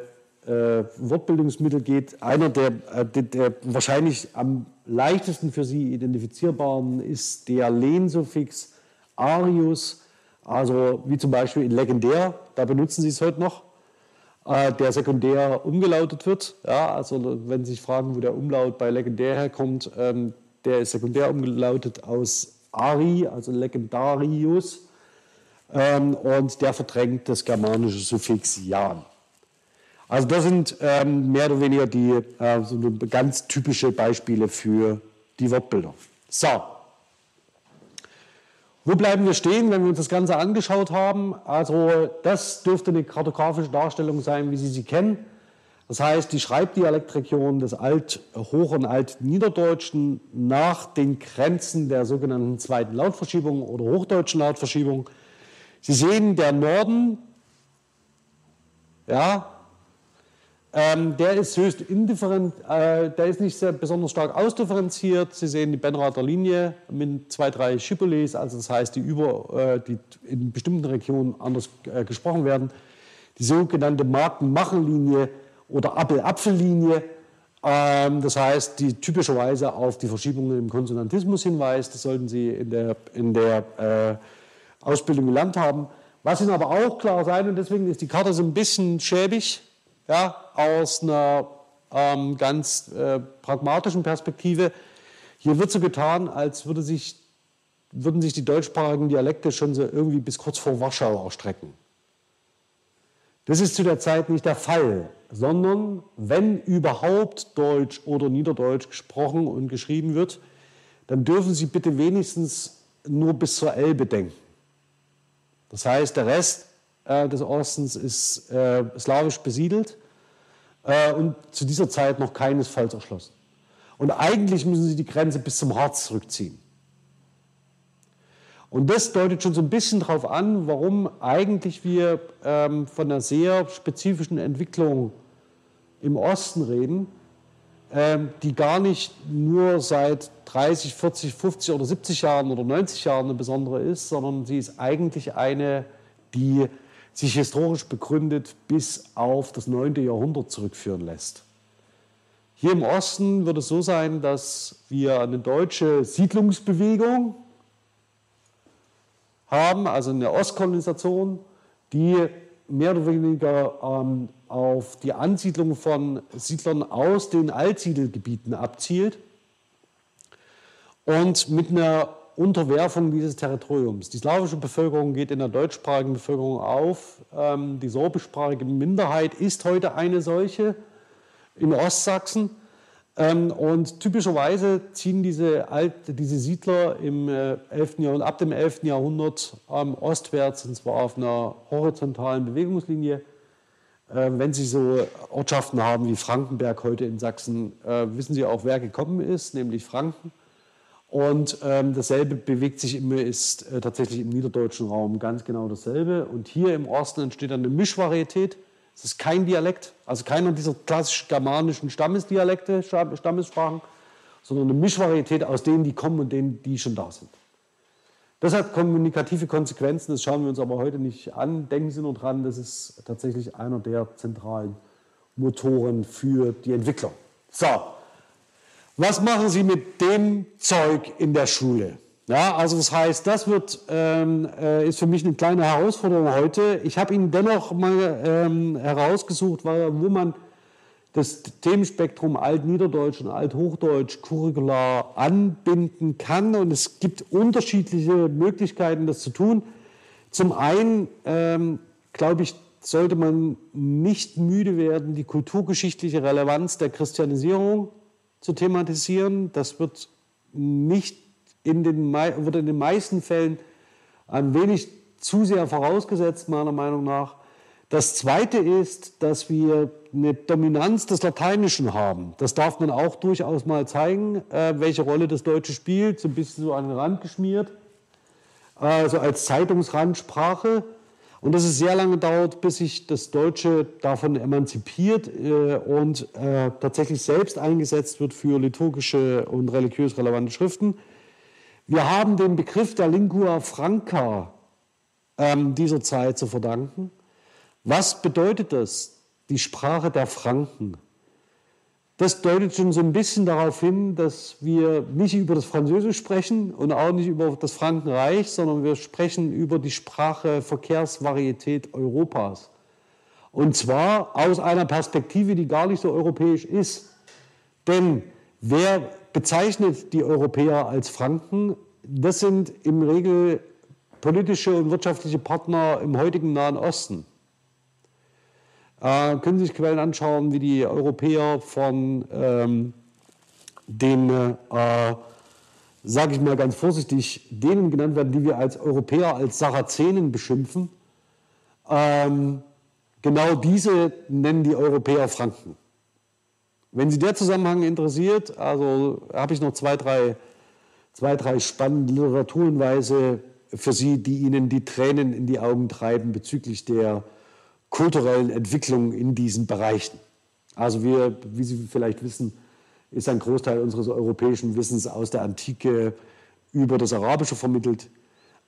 äh, Wortbildungsmittel geht, einer der, äh, der, der, wahrscheinlich am leichtesten für Sie identifizierbaren ist der Lehnsuffix arius also wie zum Beispiel in Legendär, da benutzen Sie es heute noch, äh, der sekundär umgelautet wird. Ja, also wenn Sie sich fragen, wo der Umlaut bei Legendär herkommt, ähm, der ist sekundär umgelautet aus Ari, also Legendarius, ähm, und der verdrängt das germanische Suffix Jan. Also das sind ähm, mehr oder weniger die äh, so ganz typische Beispiele für die Wortbilder. So, wo bleiben wir stehen, wenn wir uns das Ganze angeschaut haben? Also das dürfte eine kartografische Darstellung sein, wie Sie sie kennen. Das heißt, die Schreibdialektregion des Alt-Hoch- und Alt-Niederdeutschen nach den Grenzen der sogenannten zweiten Lautverschiebung oder hochdeutschen Lautverschiebung. Sie sehen, der Norden, ja, ähm, der ist höchst indifferent, äh, der ist nicht sehr besonders stark ausdifferenziert. Sie sehen die Benrather Linie mit zwei, drei Schipoles, also das heißt, die, über, äh, die in bestimmten Regionen anders äh, gesprochen werden. Die sogenannte Marken-Machen-Linie oder Appel-Apfel-Linie, ähm, das heißt, die typischerweise auf die Verschiebungen im Konsonantismus hinweist. Das sollten Sie in der, in der äh, Ausbildung gelernt haben. Was Ihnen aber auch klar sein, und deswegen ist die Karte so ein bisschen schäbig, ja, aus einer ähm, ganz äh, pragmatischen Perspektive. Hier wird so getan, als würde sich, würden sich die deutschsprachigen Dialekte schon so irgendwie bis kurz vor Warschau erstrecken. Das ist zu der Zeit nicht der Fall, sondern wenn überhaupt Deutsch oder Niederdeutsch gesprochen und geschrieben wird, dann dürfen Sie bitte wenigstens nur bis zur Elbe denken. Das heißt, der Rest äh, des Ostens ist äh, slawisch besiedelt äh, und zu dieser Zeit noch keinesfalls erschlossen. Und eigentlich müssen sie die Grenze bis zum Harz zurückziehen. Und das deutet schon so ein bisschen darauf an, warum eigentlich wir ähm, von einer sehr spezifischen Entwicklung im Osten reden, ähm, die gar nicht nur seit 30, 40, 50 oder 70 Jahren oder 90 Jahren eine besondere ist, sondern sie ist eigentlich eine, die sich historisch begründet bis auf das 9. Jahrhundert zurückführen lässt. Hier im Osten wird es so sein, dass wir eine deutsche Siedlungsbewegung haben, also eine Ostkolonisation, die mehr oder weniger ähm, auf die Ansiedlung von Siedlern aus den Altsiedelgebieten abzielt und mit einer Unterwerfung dieses Territoriums. Die slawische Bevölkerung geht in der deutschsprachigen Bevölkerung auf. Ähm, die sorbischsprachige Minderheit ist heute eine solche in Ostsachsen. Ähm, und typischerweise ziehen diese, Alt, diese Siedler im 11. Äh, Jahrhundert, ab dem 11. Jahrhundert ähm, ostwärts, und zwar auf einer horizontalen Bewegungslinie. Wenn Sie so Ortschaften haben wie Frankenberg heute in Sachsen, äh, wissen Sie auch, wer gekommen ist, nämlich Franken. Und ähm, dasselbe bewegt sich immer, ist äh, tatsächlich im niederdeutschen Raum ganz genau dasselbe. Und hier im Osten entsteht dann eine Mischvarietät es ist kein Dialekt, also keiner dieser klassisch germanischen Stammesdialekte, Stammessprachen, sondern eine Mischvarietät aus denen, die kommen und denen, die schon da sind. Das hat kommunikative Konsequenzen, das schauen wir uns aber heute nicht an. Denken Sie nur dran, das ist tatsächlich einer der zentralen Motoren für die Entwicklung. So, was machen Sie mit dem Zeug in der Schule? Ja, also das heißt, das wird, ähm, äh, ist für mich eine kleine Herausforderung heute. Ich habe Ihnen dennoch mal ähm, herausgesucht, wo man das Themenspektrum Altniederdeutsch und Althochdeutsch curricular anbinden kann. Und es gibt unterschiedliche Möglichkeiten, das zu tun. Zum einen, ähm, glaube ich, sollte man nicht müde werden, die kulturgeschichtliche Relevanz der Christianisierung zu thematisieren. Das wird nicht in den, wird in den meisten Fällen ein wenig zu sehr vorausgesetzt, meiner Meinung nach. Das Zweite ist, dass wir eine Dominanz des Lateinischen haben. Das darf man auch durchaus mal zeigen, äh, welche Rolle das Deutsche spielt, so ein bisschen so an den Rand geschmiert, also als Zeitungsrandsprache. Und dass es sehr lange dauert, bis sich das Deutsche davon emanzipiert äh, und äh, tatsächlich selbst eingesetzt wird für liturgische und religiös relevante Schriften. Wir haben den Begriff der Lingua Franca ähm, dieser Zeit zu verdanken. Was bedeutet das? Die Sprache der Franken. Das deutet schon so ein bisschen darauf hin, dass wir nicht über das Französisch sprechen und auch nicht über das Frankenreich, sondern wir sprechen über die Sprache Verkehrsvarietät Europas. Und zwar aus einer Perspektive, die gar nicht so europäisch ist. Denn wer bezeichnet die Europäer als Franken. Das sind im Regel politische und wirtschaftliche Partner im heutigen Nahen Osten. Äh, können Sie sich Quellen anschauen, wie die Europäer von ähm, den, äh, sage ich mal ganz vorsichtig, denen genannt werden, die wir als Europäer als Sarazenen beschimpfen. Ähm, genau diese nennen die Europäer Franken. Wenn Sie der Zusammenhang interessiert, also habe ich noch zwei, drei, zwei, drei spannende Literaturhinweise für Sie, die Ihnen die Tränen in die Augen treiben bezüglich der kulturellen Entwicklung in diesen Bereichen. Also wir, wie Sie vielleicht wissen, ist ein Großteil unseres europäischen Wissens aus der Antike über das Arabische vermittelt.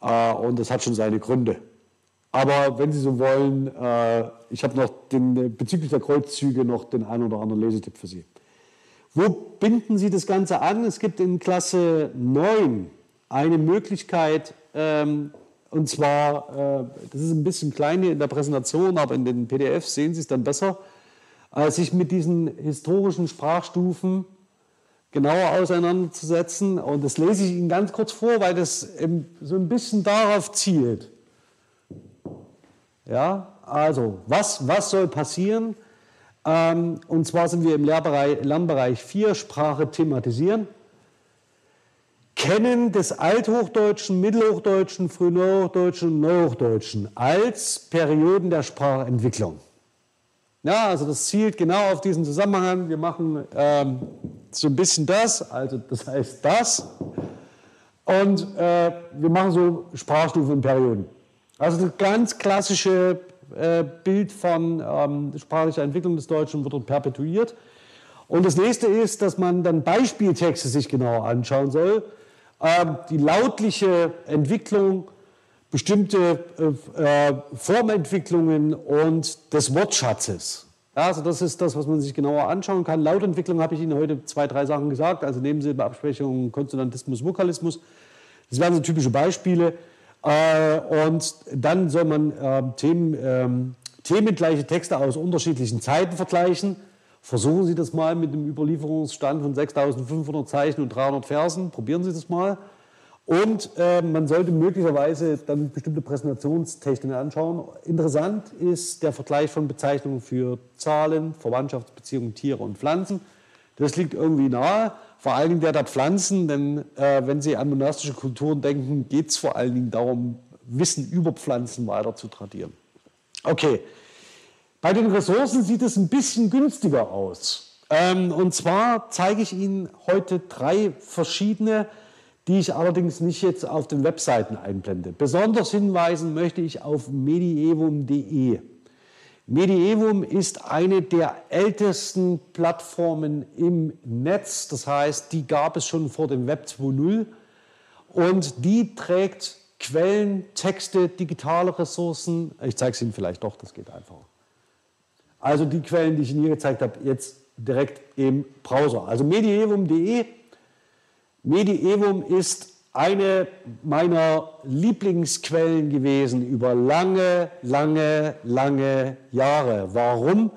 Äh, und das hat schon seine Gründe. Aber wenn Sie so wollen, äh, ich habe noch den, äh, bezüglich der Kreuzzüge noch den einen oder anderen Lesetipp für Sie. Wo binden Sie das Ganze an? Es gibt in Klasse 9 eine Möglichkeit, ähm, und zwar, äh, das ist ein bisschen klein hier in der Präsentation, aber in den PDFs sehen Sie es dann besser, äh, sich mit diesen historischen Sprachstufen genauer auseinanderzusetzen. Und das lese ich Ihnen ganz kurz vor, weil das so ein bisschen darauf zielt. Ja, also, was, was soll passieren? Ähm, und zwar sind wir im Lernbereich 4, Sprache thematisieren. Kennen des Althochdeutschen, Mittelhochdeutschen, Frühneuhochdeutschen und Neuhochdeutschen als Perioden der Sprachentwicklung. Ja, also das zielt genau auf diesen Zusammenhang. Wir machen ähm, so ein bisschen das, also das heißt das. Und äh, wir machen so Sprachstufen in Perioden. Also das ganz klassische äh, Bild von ähm, sprachlicher Entwicklung des Deutschen wird dort perpetuiert. Und das nächste ist, dass man dann Beispieltexte sich genauer anschauen soll. Ähm, die lautliche Entwicklung, bestimmte äh, äh, Formentwicklungen und des Wortschatzes. Also das ist das, was man sich genauer anschauen kann. Lautentwicklung habe ich Ihnen heute zwei, drei Sachen gesagt, also Nebensilbeabsprechung, Konsonantismus, Vokalismus. Das wären so typische Beispiele. Äh, und dann soll man äh, Themen, ähm, themengleiche Texte aus unterschiedlichen Zeiten vergleichen. Versuchen Sie das mal mit einem Überlieferungsstand von 6500 Zeichen und 300 Versen. Probieren Sie das mal. Und äh, man sollte möglicherweise dann bestimmte Präsentationstechniken anschauen. Interessant ist der Vergleich von Bezeichnungen für Zahlen, Verwandtschaftsbeziehungen, Tiere und Pflanzen. Das liegt irgendwie nahe, vor allen Dingen der der Pflanzen, denn äh, wenn Sie an monastische Kulturen denken, geht es vor allen Dingen darum, Wissen über Pflanzen weiter zu tradieren. Okay, bei den Ressourcen sieht es ein bisschen günstiger aus. Ähm, und zwar zeige ich Ihnen heute drei verschiedene, die ich allerdings nicht jetzt auf den Webseiten einblende. Besonders hinweisen möchte ich auf medievum.de. Medievum ist eine der ältesten Plattformen im Netz. Das heißt, die gab es schon vor dem Web 2.0 und die trägt Quellen, Texte, digitale Ressourcen. Ich zeige es Ihnen vielleicht doch, das geht einfacher. Also die Quellen, die ich Ihnen hier gezeigt habe, jetzt direkt im Browser. Also medievum.de. Medievum ist eine meiner Lieblingsquellen gewesen über lange, lange, lange Jahre. Warum?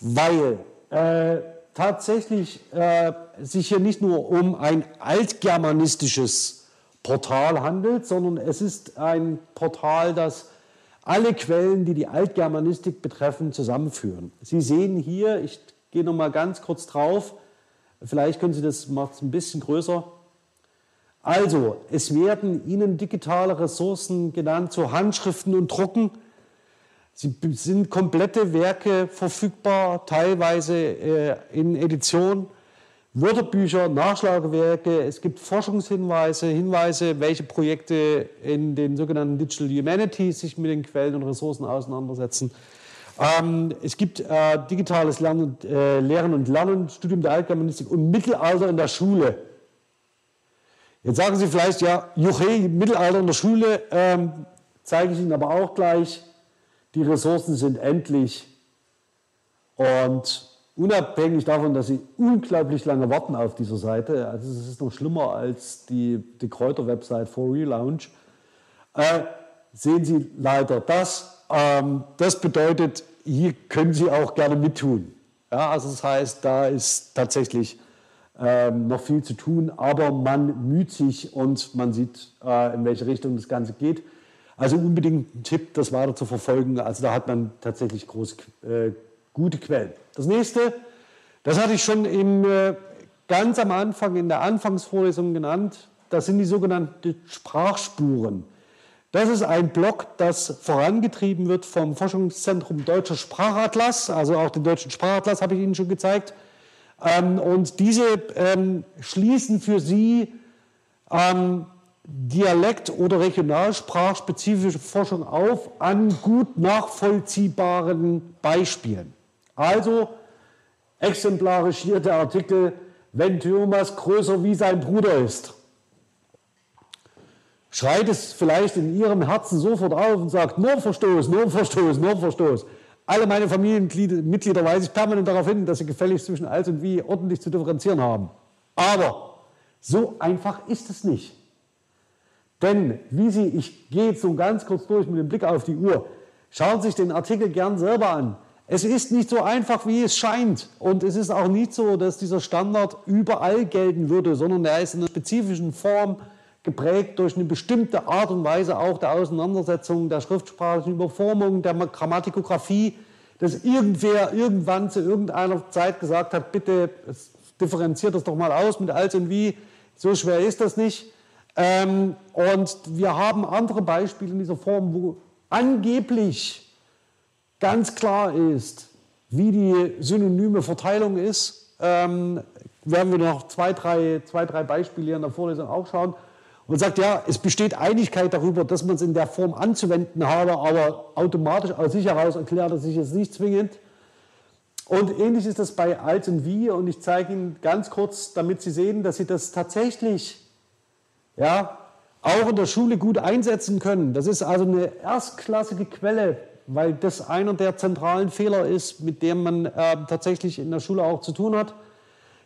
Weil äh, tatsächlich äh, sich hier nicht nur um ein altgermanistisches Portal handelt, sondern es ist ein Portal, das alle Quellen, die die Altgermanistik betreffen, zusammenführen. Sie sehen hier, ich gehe noch mal ganz kurz drauf, vielleicht können Sie das mal ein bisschen größer. Also, es werden Ihnen digitale Ressourcen genannt, so Handschriften und Drucken. Sie sind komplette Werke verfügbar, teilweise äh, in Edition. Wörterbücher, Nachschlagewerke, es gibt Forschungshinweise, Hinweise, welche Projekte in den sogenannten Digital Humanities sich mit den Quellen und Ressourcen auseinandersetzen. Ähm, es gibt äh, digitales Lernen, äh, Lehren und Lernen, Studium der Altgermanistik und Mittelalter in der Schule. Jetzt sagen Sie vielleicht, ja, Juche, Mittelalter in der Schule, ähm, zeige ich Ihnen aber auch gleich. Die Ressourcen sind endlich und Unabhängig davon, dass sie unglaublich lange warten auf dieser Seite, also es ist noch schlimmer als die, die Kräuter-Website for Relaunch, äh, sehen Sie leider das. Ähm, das bedeutet, hier können Sie auch gerne mittun. Ja, also das heißt, da ist tatsächlich ähm, noch viel zu tun, aber man müht sich und man sieht, äh, in welche Richtung das Ganze geht. Also unbedingt ein Tipp, das weiter zu verfolgen. Also da hat man tatsächlich große äh, gute Quellen. Das nächste, das hatte ich schon im, äh, ganz am Anfang in der Anfangsvorlesung genannt, das sind die sogenannten Sprachspuren. Das ist ein Blog, das vorangetrieben wird vom Forschungszentrum Deutscher Sprachatlas, also auch den Deutschen Sprachatlas habe ich Ihnen schon gezeigt. Ähm, und diese ähm, schließen für Sie Dialekt- oder regionalsprachspezifische Forschung auf an gut nachvollziehbaren Beispielen. Also exemplarisch hier der Artikel, wenn Thomas größer wie sein Bruder ist. Schreit es vielleicht in Ihrem Herzen sofort auf und sagt, nur Verstoß, nur Verstoß, nur Verstoß. Alle meine Familienmitglieder weise ich permanent darauf hin, dass sie gefälligst zwischen als und wie ordentlich zu differenzieren haben. Aber so einfach ist es nicht. Denn, wie Sie, ich gehe jetzt so ganz kurz durch mit dem Blick auf die Uhr, schauen Sie sich den Artikel gern selber an. Es ist nicht so einfach, wie es scheint. Und es ist auch nicht so, dass dieser Standard überall gelten würde, sondern er ist in einer spezifischen Form geprägt durch eine bestimmte Art und Weise auch der Auseinandersetzung, der schriftsprachlichen Überformung, der Grammatikografie, dass irgendwer irgendwann zu irgendeiner Zeit gesagt hat, bitte differenziert das doch mal aus mit als und wie, so schwer ist das nicht. Ähm, und wir haben andere Beispiele in dieser Form, wo angeblich ganz klar ist, wie die synonyme Verteilung ist, ähm, werden wir noch zwei drei, zwei, drei Beispiele hier in der Vorlesung auch schauen. Und sagt, ja, es besteht Einigkeit darüber, dass man es in der Form anzuwenden habe, aber automatisch aus sich heraus erklärt er sich jetzt nicht zwingend. Und ähnlich ist das bei Alt und Wie. Und ich zeige Ihnen ganz kurz, damit Sie sehen, dass Sie das tatsächlich ja, auch in der Schule gut einsetzen können. Das ist also eine erstklassige Quelle, weil das einer der zentralen Fehler ist, mit dem man äh, tatsächlich in der Schule auch zu tun hat.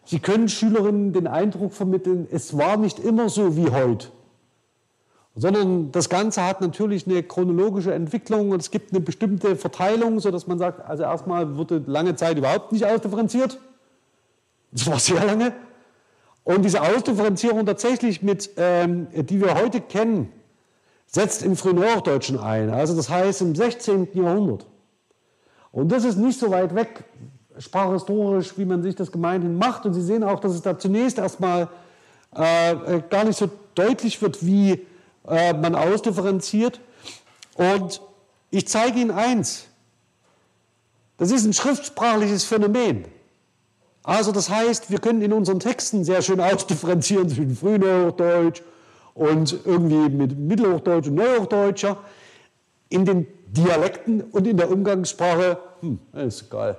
Sie können Schülerinnen den Eindruck vermitteln, es war nicht immer so wie heute, sondern das Ganze hat natürlich eine chronologische Entwicklung und es gibt eine bestimmte Verteilung, sodass man sagt, also erstmal wurde lange Zeit überhaupt nicht ausdifferenziert. Das war sehr lange. Und diese Ausdifferenzierung tatsächlich mit, ähm, die wir heute kennen, setzt im frühen Hochdeutschen ein. Also das heißt im 16. Jahrhundert. Und das ist nicht so weit weg, sprachhistorisch, wie man sich das gemeinhin macht. Und Sie sehen auch, dass es da zunächst erstmal äh gar nicht so deutlich wird, wie äh, man ausdifferenziert. Und ich zeige Ihnen eins. Das ist ein schriftsprachliches Phänomen. Also das heißt, wir können in unseren Texten sehr schön ausdifferenzieren zwischen Frühhochdeutsch und irgendwie mit Mittelhochdeutsch und Neuhochdeutscher. In den Dialekten und in der Umgangssprache, hm, ist egal.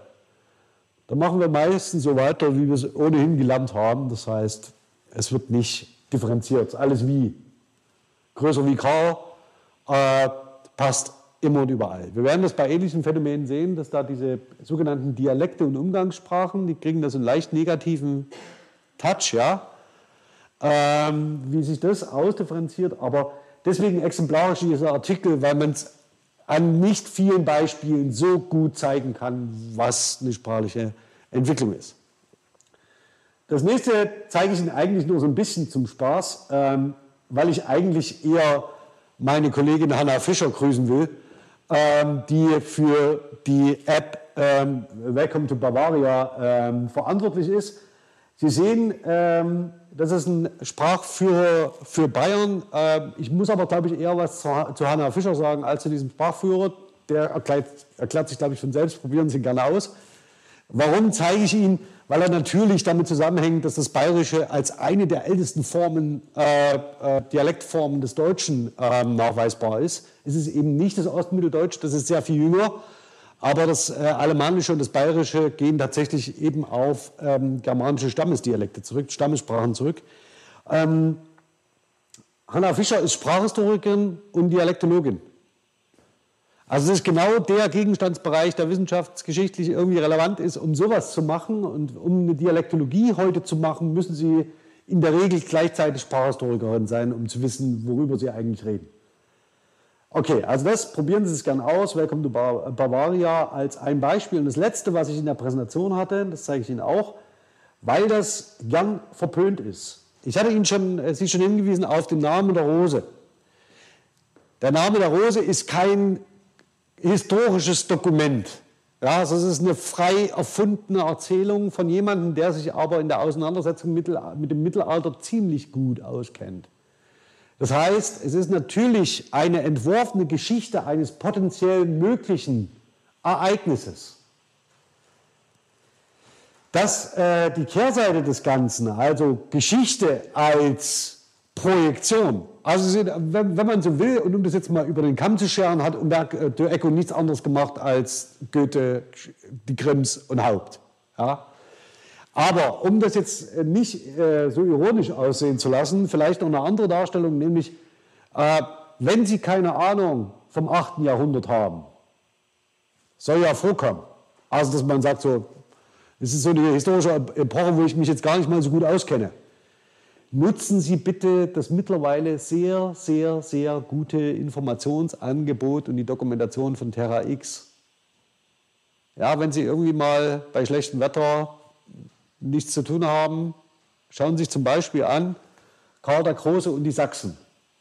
Da machen wir meistens so weiter, wie wir es ohnehin gelernt haben. Das heißt, es wird nicht differenziert. Alles wie. Größer wie K äh, passt immer und überall. Wir werden das bei ähnlichen Phänomenen sehen, dass da diese sogenannten Dialekte und Umgangssprachen, die kriegen da so einen leicht negativen Touch, ja. Ähm, wie sich das ausdifferenziert, aber deswegen exemplarisch dieser Artikel, weil man es an nicht vielen Beispielen so gut zeigen kann, was eine sprachliche Entwicklung ist. Das nächste zeige ich Ihnen eigentlich nur so ein bisschen zum Spaß, ähm, weil ich eigentlich eher meine Kollegin Hanna Fischer grüßen will, ähm, die für die App ähm, Welcome to Bavaria verantwortlich ist. Sie sehen, das ist ein Sprachführer für Bayern. Ähm, ich muss aber, glaube ich, eher was zu, Hanna Fischer sagen als zu diesem Sprachführer. Der erklärt, erklärt sich, glaube ich, von selbst. Probieren Sie ihn gerne aus. Warum zeige ich ihn? Weil er natürlich damit zusammenhängt, dass das Bayerische als eine der ältesten Formen, äh, äh, Dialektformen des Deutschen äh, nachweisbar ist. Es ist eben nicht das Ostmitteldeutsch, das ist sehr viel jünger. Aber das äh, Alemannische und das Bayerische gehen tatsächlich eben auf ähm, germanische Stammesdialekte zurück, Stammessprachen zurück. Ähm, Hanna Fischer ist Sprachhistorikerin und Dialektologin. Also das ist genau der Gegenstandsbereich, der wissenschaftsgeschichtlich irgendwie relevant ist, um sowas zu machen. Und um eine Dialektologie heute zu machen, müssen Sie in der Regel gleichzeitig Sprachhistorikerin sein, um zu wissen, worüber Sie eigentlich reden. Okay, also das probieren Sie es gerne aus. Welcome to Bavaria als ein Beispiel. Und das letzte, was ich in der Präsentation hatte, das zeige ich Ihnen auch, weil das gern verpönt ist. Ich hatte Ihnen schon, äh, Sie schon hingewiesen auf den Namen der Rose. Der Name der Rose ist kein historisches Dokument. Ja, also es ist eine frei erfundene Erzählung von jemandem, der sich aber in der Auseinandersetzung mit dem Mittelalter ziemlich gut auskennt. Das heißt, es ist natürlich eine entworfene Geschichte eines potenziell möglichen Ereignisses. Dass äh, die Kehrseite des Ganzen, also Geschichte als Projektion, also wenn, wenn, man so will, und um das jetzt mal über den Kamm zu scheren, hat Umberto Eco nichts anderes gemacht als Goethe, die Grimms und Haupt. Ja? Aber um das jetzt äh, nicht äh, so ironisch aussehen zu lassen, vielleicht noch eine andere Darstellung, nämlich äh, wenn Sie keine Ahnung vom 8. Jahrhundert haben, soll ja vorkommen. Also dass man sagt so, es ist so eine historische Epoche, wo ich mich jetzt gar nicht mal so gut auskenne. Nutzen Sie bitte das mittlerweile sehr, sehr, sehr gute Informationsangebot und die Dokumentation von Terra X. Ja, wenn Sie irgendwie mal bei schlechtem Wetter nichts zu tun haben, schauen Sie sich zum Beispiel an Karl der Große und die Sachsen.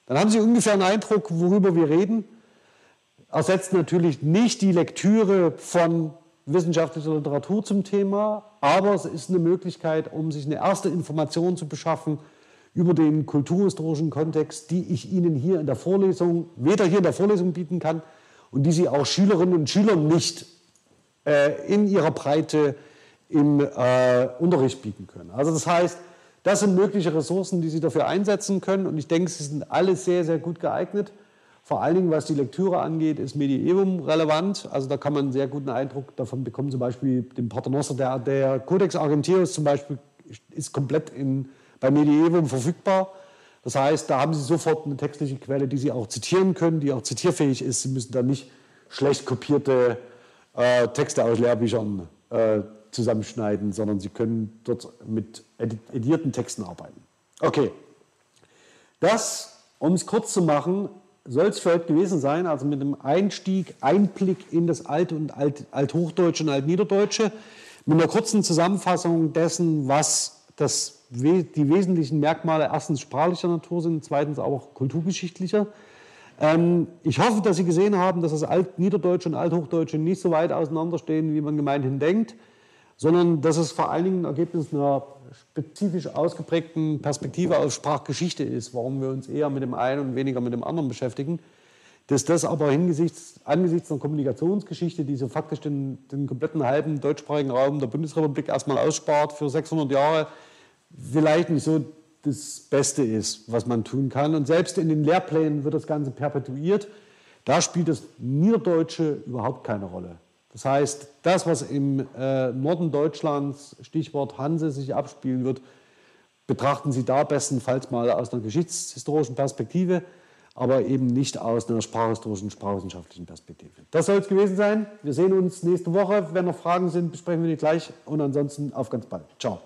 Dann haben Sie ungefähr einen Eindruck, worüber wir reden. Ersetzt natürlich nicht die Lektüre von wissenschaftlicher Literatur zum Thema, aber es ist eine Möglichkeit, um sich eine erste Information zu beschaffen über den kulturhistorischen Kontext, die ich Ihnen hier in der Vorlesung, weder hier in der Vorlesung bieten kann und die Sie auch Schülerinnen und Schülern nicht äh, in ihrer Breite im äh, Unterricht bieten können. Also das heißt, das sind mögliche Ressourcen, die Sie dafür einsetzen können und ich denke, sie sind alle sehr, sehr gut geeignet. Vor allen Dingen, was die Lektüre angeht, ist Medievum relevant. Also da kann man einen sehr guten Eindruck davon bekommen. Zum Beispiel den Paternoster, der, der Codex Argentius zum Beispiel ist komplett in, bei Medievum verfügbar. Das heißt, da haben Sie sofort eine textliche Quelle, die Sie auch zitieren können, die auch zitierfähig ist. Sie müssen da nicht schlecht kopierte äh, Texte aus Lehrbüchern äh, zusammenschneiden, sondern Sie können dort mit editierten Texten arbeiten. Okay, das, um es kurz zu machen, soll es für heute gewesen sein, also mit einem Einstieg, Einblick in das Alte und Alt, Althochdeutsche und Altniederdeutsche, mit einer kurzen Zusammenfassung dessen, was das, die wesentlichen Merkmale erstens sprachlicher Natur sind, zweitens auch kulturgeschichtlicher. Ähm, ich hoffe, dass Sie gesehen haben, dass das Altniederdeutsche und Althochdeutsche nicht so weit auseinanderstehen, wie man gemeinhin denkt, sondern dass es vor allen Dingen ein Ergebnis einer spezifisch ausgeprägten Perspektive auf Sprachgeschichte ist, warum wir uns eher mit dem einen und weniger mit dem anderen beschäftigen. Dass das aber angesichts einer Kommunikationsgeschichte, die so faktisch den, den kompletten halben deutschsprachigen Raum der Bundesrepublik erstmal ausspart für 600 Jahre, vielleicht nicht so das Beste ist, was man tun kann. Und selbst in den Lehrplänen wird das Ganze perpetuiert. Da spielt das Niederdeutsche überhaupt keine Rolle. Das heißt, das, was im äh, Norden Deutschlands, Stichwort Hanse, sich abspielen wird, betrachten Sie da bestenfalls mal aus einer geschichtshistorischen Perspektive, aber eben nicht aus einer sprachhistorischen, sprachwissenschaftlichen Perspektive. Das soll es gewesen sein. Wir sehen uns nächste Woche. Wenn noch Fragen sind, besprechen wir die gleich. Und ansonsten auf ganz bald. Ciao.